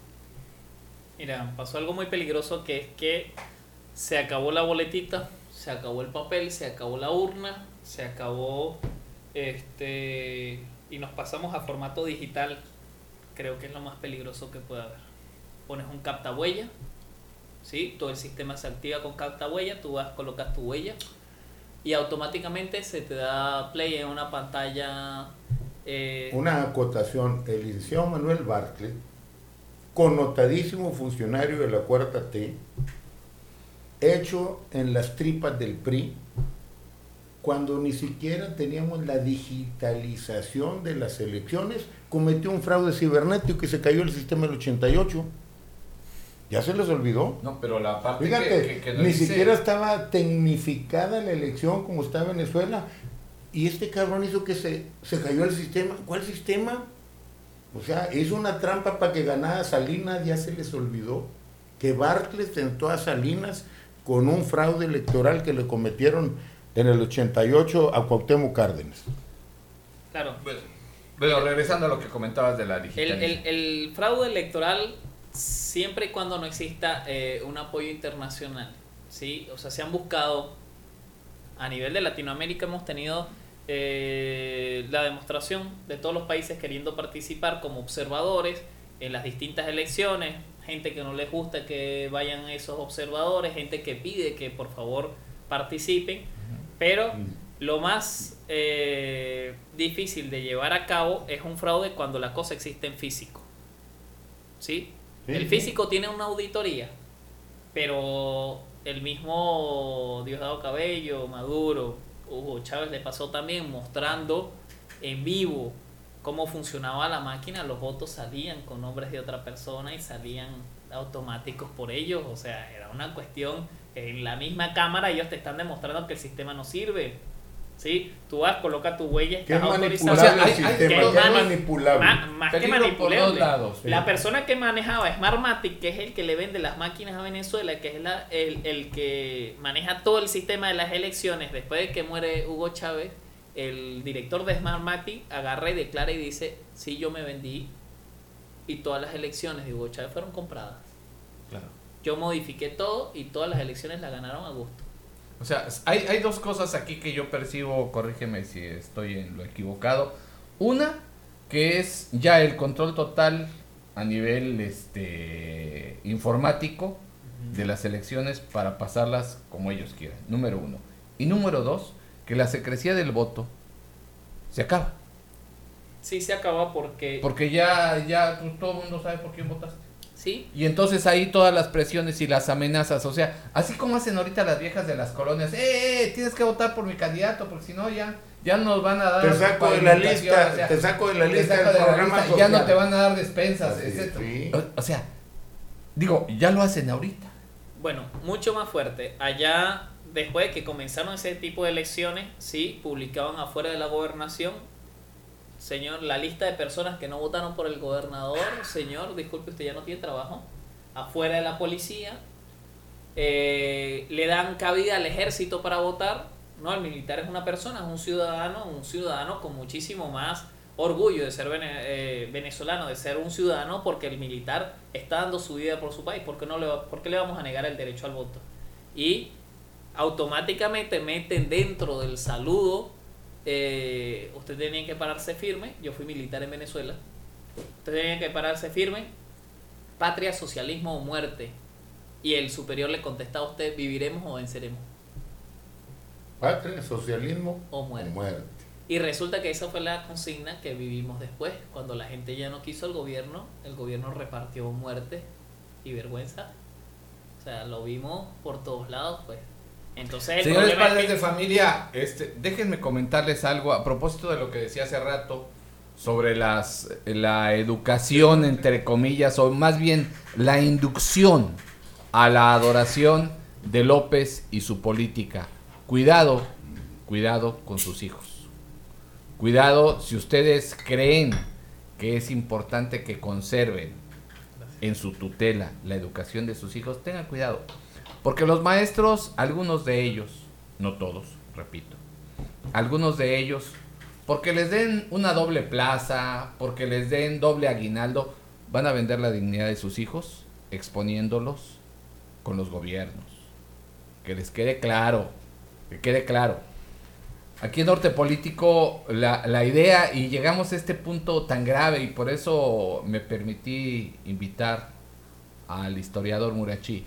Mira, pasó algo muy peligroso que es que se acabó la boletita, se acabó el papel, se acabó la urna, se acabó este y nos pasamos a formato digital creo que es lo más peligroso que puede haber. Pones un capta huella, ¿sí? todo el sistema se activa con capta huella, tú vas, colocas tu huella y automáticamente se te da play en una pantalla. Eh, una acotación, el licenciado Manuel Bartlett, connotadísimo funcionario de la cuarta T, hecho en las tripas del PRI, cuando ni siquiera teníamos la digitalización de las elecciones, cometió un fraude cibernético y se cayó el sistema del 88. ¿Ya se les olvidó? No, pero la parte Fíjate, que, ni siquiera estaba tecnificada la elección como está Venezuela. Y este cabrón hizo que se, se cayó el sistema. ¿Cuál sistema? O sea, hizo una trampa para que ganara Salinas, ya se les olvidó. Que Bartlett tentó a Salinas con un fraude electoral que le cometieron en el 88 a Cuauhtémoc Cárdenas. Claro. Bueno, regresando a lo que comentabas de la digitalización. El, el, el fraude electoral siempre y cuando no exista eh, un apoyo internacional, ¿sí? O sea, se han buscado, a nivel de Latinoamérica hemos tenido eh, la demostración de todos los países queriendo participar como observadores en las distintas elecciones, gente que no les gusta que vayan esos observadores, gente que pide que por favor participen, pero lo más eh, difícil de llevar a cabo es un fraude cuando la cosa existe en físico. ¿Sí? el físico tiene una auditoría, pero el mismo Diosdado Cabello, Maduro, Hugo Chávez le pasó también mostrando en vivo cómo funcionaba la máquina, los votos salían con nombres de otra persona y salían automáticos por ellos, o sea, era una cuestión, en la misma cámara ellos te están demostrando que el sistema no sirve, ¿sí? Tú vas, coloca tu huella, estás autorizado. O sea, hay, sistema, que es manipulable. Más, que manipulable. La persona que manejaba Smartmatic, que es el que le vende las máquinas a Venezuela, que es la, el, el que maneja todo el sistema de las elecciones, después de que muere Hugo Chávez, el director de Smartmatic agarra y declara y dice, sí, yo me vendí y todas las elecciones de Hugo Chávez fueron compradas. Claro. Yo modifiqué todo y todas las elecciones la ganaron a gusto. O sea, hay, hay dos cosas aquí que yo percibo, corrígeme si estoy en lo equivocado. Una, que es ya el control total a nivel este informático de las elecciones para pasarlas como ellos quieran. Número uno. Y número dos, que la secrecía del voto se acaba. Sí, se acaba porque... Porque ya, ya todo el mundo sabe por quién votaste. Sí. Y entonces ahí todas las presiones y las amenazas, o sea, así como hacen ahorita las viejas de las colonias, ¡eh, eh tienes que votar por mi candidato, porque si no ya ya nos van a dar te saco de la lista, te saco de la lista del programa ya no te van a dar despensas, O, sea, digo, ya lo hacen ahorita. Bueno, mucho más fuerte. Allá después de que comenzaron ese tipo de elecciones, sí, publicaban afuera de la gobernación Señor, la lista de personas que no votaron por el gobernador, señor, disculpe, usted ya no tiene trabajo, afuera de la policía, eh, le dan cabida al ejército para votar, no, el militar es una persona, es un ciudadano, un ciudadano con muchísimo más orgullo de ser eh, venezolano, de ser un ciudadano, porque el militar está dando su vida por su país, ¿por qué, no le, por qué le vamos a negar el derecho al voto? Y automáticamente meten dentro del saludo eh, usted tenía que pararse firme, yo fui militar en Venezuela, usted tenía que pararse firme, patria, socialismo o muerte. Y el superior le contesta a usted, ¿viviremos o venceremos? Patria, socialismo o muerte. Y resulta que esa fue la consigna que vivimos después, cuando la gente ya no quiso el gobierno, el gobierno repartió muerte y vergüenza. O sea, lo vimos por todos lados, pues. Entonces, Señores padres de familia, este, déjenme comentarles algo a propósito de lo que decía hace rato sobre las, la educación, entre comillas, o más bien la inducción a la adoración de López y su política. Cuidado, cuidado con sus hijos. Cuidado si ustedes creen que es importante que conserven en su tutela la educación de sus hijos, tengan cuidado. Porque los maestros, algunos de ellos, no todos, repito, algunos de ellos, porque les den una doble plaza, porque les den doble aguinaldo, van a vender la dignidad de sus hijos exponiéndolos con los gobiernos. Que les quede claro, que quede claro. Aquí en Norte Político la, la idea, y llegamos a este punto tan grave, y por eso me permití invitar al historiador Murachi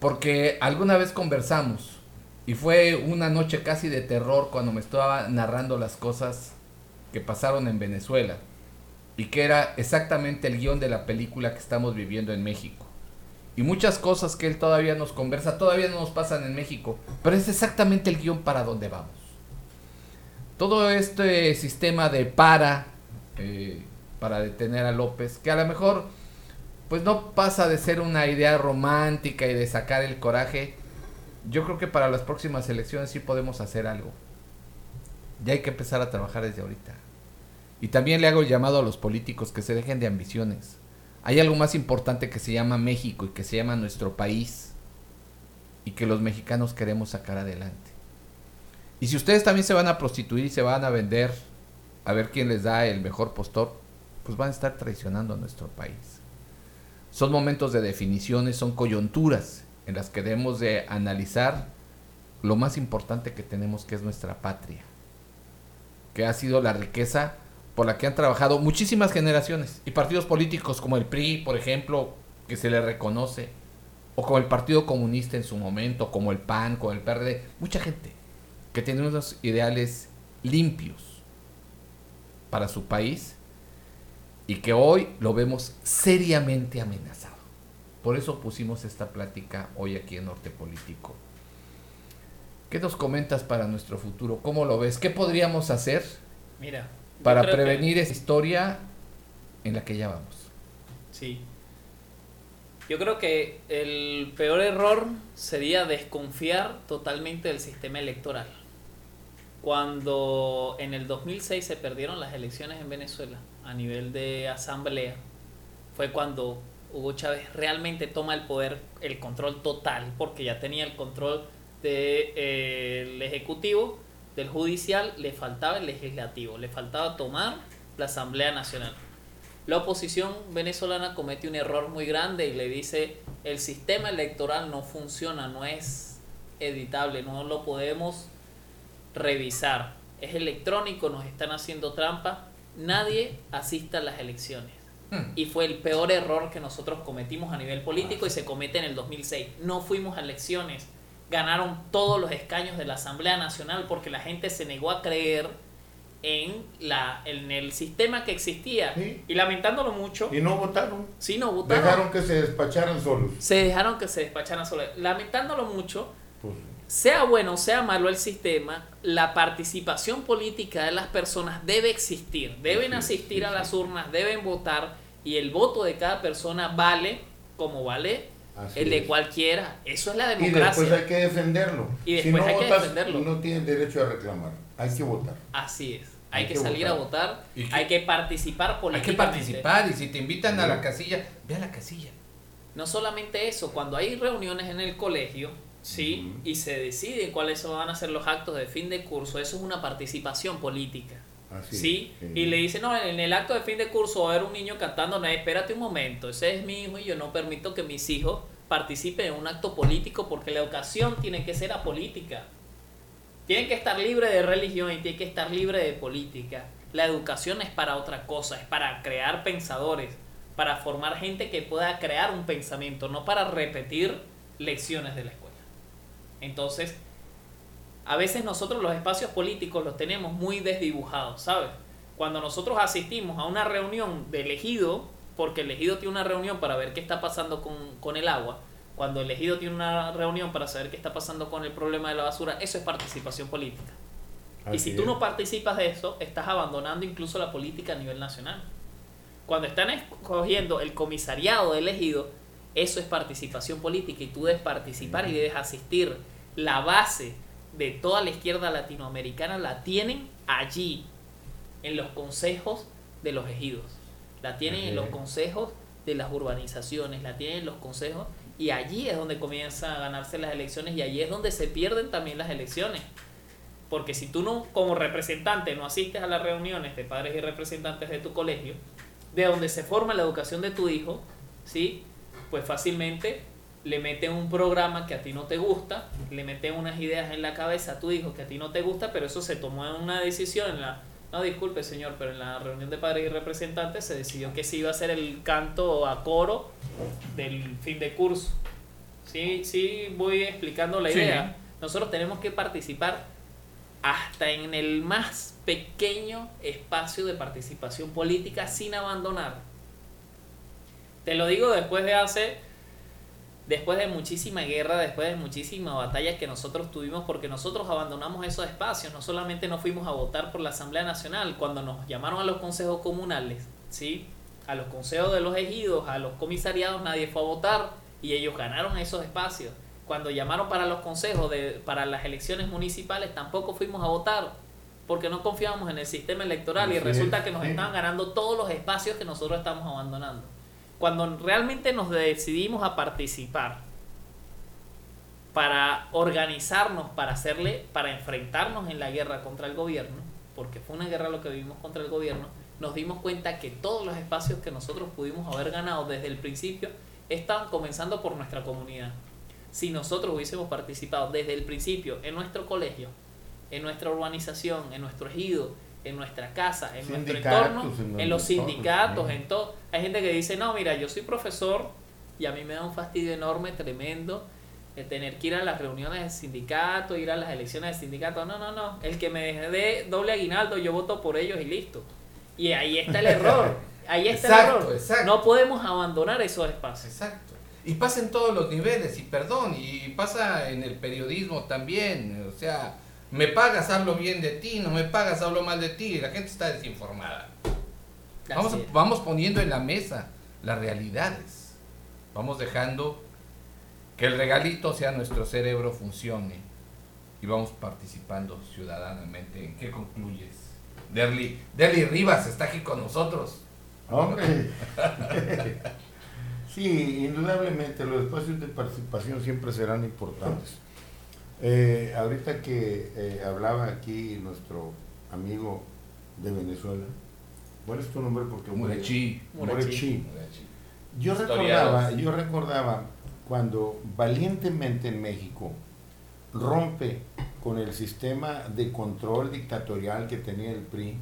porque alguna vez conversamos y fue una noche casi de terror cuando me estaba narrando las cosas que pasaron en Venezuela y que era exactamente el guion de la película que estamos viviendo en México. Y muchas cosas que él todavía nos conversa, todavía no nos pasan en México, pero es exactamente el guion para donde vamos. Todo este sistema de para, eh, para detener a López, que a lo mejor pues no pasa de ser una idea romántica y de sacar el coraje. Yo creo que para las próximas elecciones sí podemos hacer algo. Ya hay que empezar a trabajar desde ahorita. Y también le hago el llamado a los políticos que se dejen de ambiciones. Hay algo más importante que se llama México y que se llama nuestro país y que los mexicanos queremos sacar adelante. Y si ustedes también se van a prostituir y se van a vender a ver quién les da el mejor postor, pues van a estar traicionando a nuestro país. Son momentos de definiciones, son coyunturas en las que debemos de analizar lo más importante que tenemos, que es nuestra patria, que ha sido la riqueza por la que han trabajado muchísimas generaciones. Y partidos políticos como el PRI, por ejemplo, que se le reconoce, o como el Partido Comunista en su momento, como el PAN, como el PRD, mucha gente que tiene unos ideales limpios para su país y que hoy lo vemos seriamente amenazado. Por eso pusimos esta plática hoy aquí en Norte Político. ¿Qué nos comentas para nuestro futuro? ¿Cómo lo ves? ¿Qué podríamos hacer Mira, para que- prevenir esa historia en la que ya vamos? Sí. Yo creo que el peor error sería desconfiar totalmente del sistema electoral. Cuando en el 2006 se perdieron las elecciones en Venezuela a nivel de asamblea, fue cuando Hugo Chávez realmente toma el poder, el control total, porque ya tenía el control del ejecutivo, del judicial, le faltaba el legislativo, le faltaba tomar la Asamblea Nacional. La oposición venezolana comete un error muy grande y le dice el sistema electoral no funciona, no es editable, no lo podemos revisar. Es electrónico, nos están haciendo trampa. Nadie asista a las elecciones. Hmm. Y fue el peor error que nosotros cometimos a nivel político y se comete en el 2006. No fuimos a elecciones. Ganaron todos los escaños de la Asamblea Nacional porque la gente se negó a creer en, la, en el sistema que existía. Sí. Y lamentándolo mucho, Y no votaron. sí, no votaron. Dejaron que se despacharan solos. Se dejaron que se despacharan solos. Lamentándolo mucho, Pues, sea bueno o sea malo el sistema, la participación política de las personas debe existir. Deben asistir a las urnas, deben votar y el voto de cada persona vale como vale así el de es. cualquiera. Eso es la Y después democracia. hay que defenderlo. Y si después no hay que defenderlo. no tienes derecho a reclamar. Hay que votar. Así es. Hay, Hay que, que salir votar. a votar, que- hay que participar Hay que políticamente. participar y si te invitan a la casilla, ve a la casilla. No solamente eso, cuando hay reuniones en el colegio, ¿sí? Y se decide cuáles van a ser los actos de fin de curso, eso es una participación política. ¿sí? Y le dice, no, en el acto de fin de curso va a haber un niño cantando, no, espérate un momento, ese es mi hijo y yo no permito que mis hijos participen en un acto político porque la educación tiene que ser apolítica. Tienen que estar libre de religión y tiene que estar libre de política. La educación es para otra cosa, es para crear pensadores, para formar gente que pueda crear un pensamiento, no para repetir lecciones de la escuela. Entonces, a veces nosotros los espacios políticos los tenemos muy desdibujados, ¿sabes? Cuando nosotros asistimos a una reunión de elegido, porque el elegido tiene una reunión para ver qué está pasando con, con el agua, cuando el elegido tiene una reunión para saber qué está pasando con el problema de la basura, eso es participación política. y si tú es. no participas de eso, estás abandonando incluso la política a nivel nacional. Cuando están escogiendo el comisariado de elegido, eso es participación política y tú debes participar y debes asistir. La base de toda la izquierda latinoamericana la tienen allí, en los consejos de los ejidos. La tienen en los consejos de las urbanizaciones, la tienen en los consejos y allí es donde comienzan a ganarse las elecciones y allí es donde se pierden también las elecciones. Porque si tú no, como representante, no asistes a las reuniones de padres y representantes de tu colegio, de donde se forma la educación de tu hijo, ¿sí? Pues fácilmente le meten un programa que a ti no te gusta, le meten unas ideas en la cabeza a tu hijo que a ti no te gusta, pero eso se tomó en una decisión en la... No, disculpe señor, pero en la reunión de padres y representantes se decidió que se iba a hacer el canto a coro del fin de curso. Sí, sí, voy explicando la Sí. idea. Nosotros tenemos que participar hasta en el más pequeño espacio de participación política sin abandonar. Te lo digo después de hace, después de muchísima guerra, después de muchísima batalla que nosotros tuvimos, porque nosotros abandonamos esos espacios, no solamente no fuimos a votar por la Asamblea Nacional, cuando nos llamaron a los consejos comunales, ¿sí? a los consejos de los ejidos, a los comisariados, nadie fue a votar y ellos ganaron esos espacios. Cuando llamaron para los consejos, de, para las elecciones municipales, tampoco fuimos a votar porque no confiábamos en el sistema electoral y resulta es, que nos sí. estaban ganando todos los espacios que nosotros estamos abandonando. Cuando realmente nos decidimos a participar para organizarnos, para hacerle, para enfrentarnos en la guerra contra el gobierno, porque fue una guerra lo que vivimos contra el gobierno, nos dimos cuenta que todos los espacios que nosotros pudimos haber ganado desde el principio estaban comenzando por nuestra comunidad. Si nosotros hubiésemos participado desde el principio en nuestro colegio, en nuestra urbanización, en nuestro ejido, en nuestra casa, en nuestro entorno, en, los sindicatos, en todo. Hay gente que dice, no, mira, yo soy profesor y a mí me da un fastidio enorme, tremendo, el tener que ir a las reuniones del sindicato, ir a las elecciones del sindicato. No, no, no. El que me dé doble aguinaldo, yo voto por ellos y listo. Y ahí está el error. Ahí está el error. No podemos abandonar esos espacios. Exacto. Y pasa en todos los niveles, y perdón, y pasa en el periodismo también. O sea, me pagas, hablo bien de ti, no me pagas, hablo mal de ti. La gente está desinformada. Vamos, vamos poniendo en la mesa las realidades. Vamos dejando que el regalito sea nuestro cerebro funcione y vamos participando ciudadanamente. ¿En qué concluyes? Derly, Derly Rivas está aquí con nosotros. Hombre. sí, indudablemente los espacios de participación siempre serán importantes. Eh, ahorita que eh, hablaba aquí nuestro amigo de Venezuela, ¿cuál es tu nombre? Porque Murechi. Murechi. Yo recordaba, yo recordaba cuando valientemente en México rompe con el sistema de control dictatorial que tenía el PRI,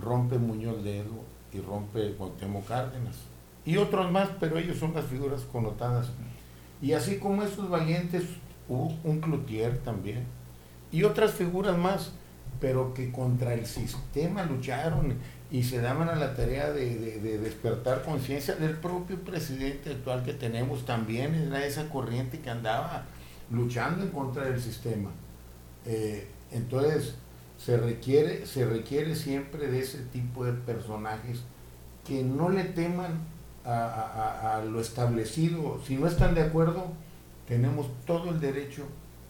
rompe Muñoz Ledo y rompe Cuauhtémoc Cárdenas. Y otros más, pero ellos son las figuras connotadas. Y así como esos valientes hubo un Cloutier también, y otras figuras más, pero que contra el sistema lucharon y se daban a la tarea de, despertar conciencia del propio presidente actual que tenemos, también era esa corriente que andaba luchando en contra del sistema. Eh, entonces, se requiere, se requiere siempre de ese tipo de personajes que no le teman a, a lo establecido. Si no están de acuerdo, tenemos todo el derecho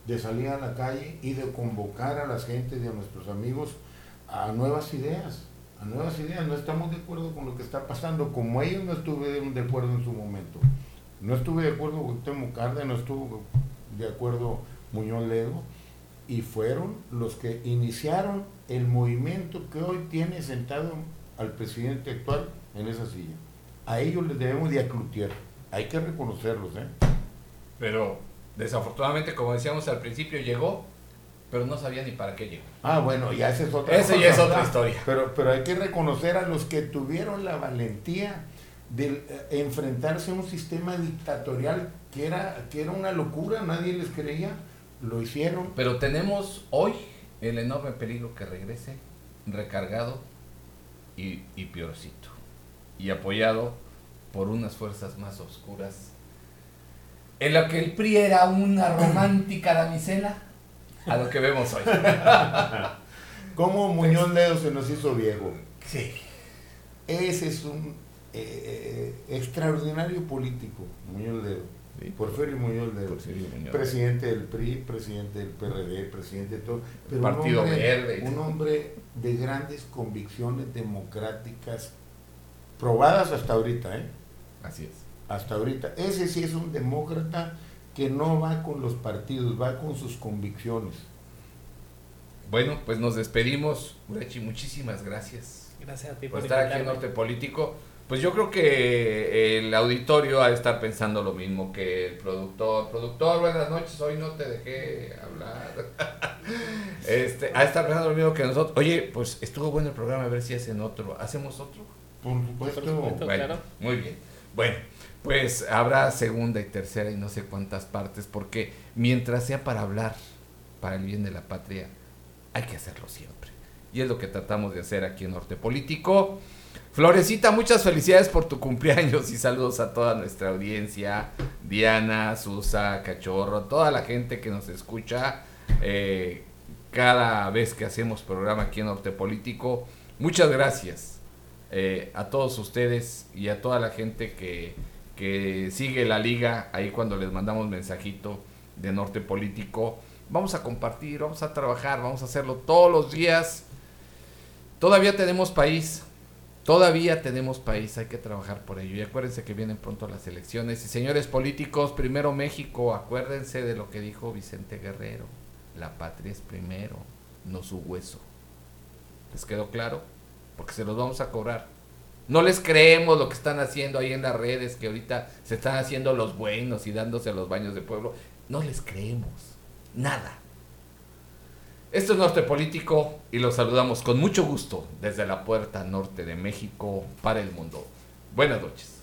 de salir a la calle y de convocar a las gentes y a nuestros amigos a nuevas ideas, a nuevas ideas. No estamos de acuerdo con lo que está pasando, como ellos no estuvieron de acuerdo en su momento. No estuve de acuerdo con Temo Cárdenas, no estuvo de acuerdo Muñoz Ledo, y fueron los que iniciaron el movimiento que hoy tiene sentado al presidente actual en esa silla. A ellos les debemos de aclutir, hay que reconocerlos, ¿eh? Pero desafortunadamente, como decíamos al principio, llegó, pero no sabía ni para qué llegó. Ah, bueno, ya esa es otra Esa ya es otra historia. Pero, pero hay que reconocer a los que tuvieron la valentía de eh, enfrentarse a un sistema dictatorial que era, que era una locura, nadie les creía, lo hicieron. Pero tenemos hoy el enorme peligro que regrese recargado y, y peorcito, y apoyado por unas fuerzas más oscuras en lo que el PRI era una romántica damisela, a lo que vemos hoy. ¿Cómo Muñoz Ledo se nos hizo viejo? Sí. Ese es un eh, eh, extraordinario político, Muñoz Ledo. Porfirio Muñoz Ledo. Presidente del PRI, presidente del PRD, presidente de todo. Pero Partido un hombre, Verde. Un hombre de grandes convicciones democráticas, probadas hasta ahorita, ¿eh? Así es hasta ahorita. Ese sí es un demócrata que no va con los partidos, va con sus convicciones. Bueno, pues nos despedimos. Urachi, muchísimas gracias. Gracias a ti por, estar aquí en Norte Político. Pues yo creo que el auditorio ha de estar pensando lo mismo que el productor. Productor, buenas noches, hoy no te dejé hablar. este, ha de estar pensando lo mismo que nosotros. Oye, pues estuvo bueno el programa, a ver si hacen otro. ¿Hacemos otro? Por supuesto. claro. Muy bien. Bueno, pues habrá segunda y tercera y no sé cuántas partes, porque mientras sea para hablar para el bien de la patria, hay que hacerlo siempre. Y es lo que tratamos de hacer aquí en Norte Político. Florecita, muchas felicidades por tu cumpleaños y saludos a toda nuestra audiencia, Diana, Susa, Cachorro, toda la gente que nos escucha eh, cada vez que hacemos programa aquí en Norte Político. Muchas gracias eh, a todos ustedes y a toda la gente que que sigue la liga, ahí cuando les mandamos mensajito de Norte Político, vamos a compartir, vamos a trabajar, vamos a hacerlo todos los días. Todavía tenemos país, Todavía tenemos país, hay que trabajar por ello. Y acuérdense que vienen pronto las elecciones. Y señores políticos, primero México, acuérdense de lo que dijo Vicente Guerrero. La patria es primero, no su hueso. ¿Les quedó claro? Porque se los vamos a cobrar. No les creemos lo que están haciendo ahí en las redes, que ahorita se están haciendo los buenos y dándose a los baños de pueblo. No les creemos. Nada. Esto es Norte Político y los saludamos con mucho gusto desde la puerta norte de México para el mundo. Buenas noches.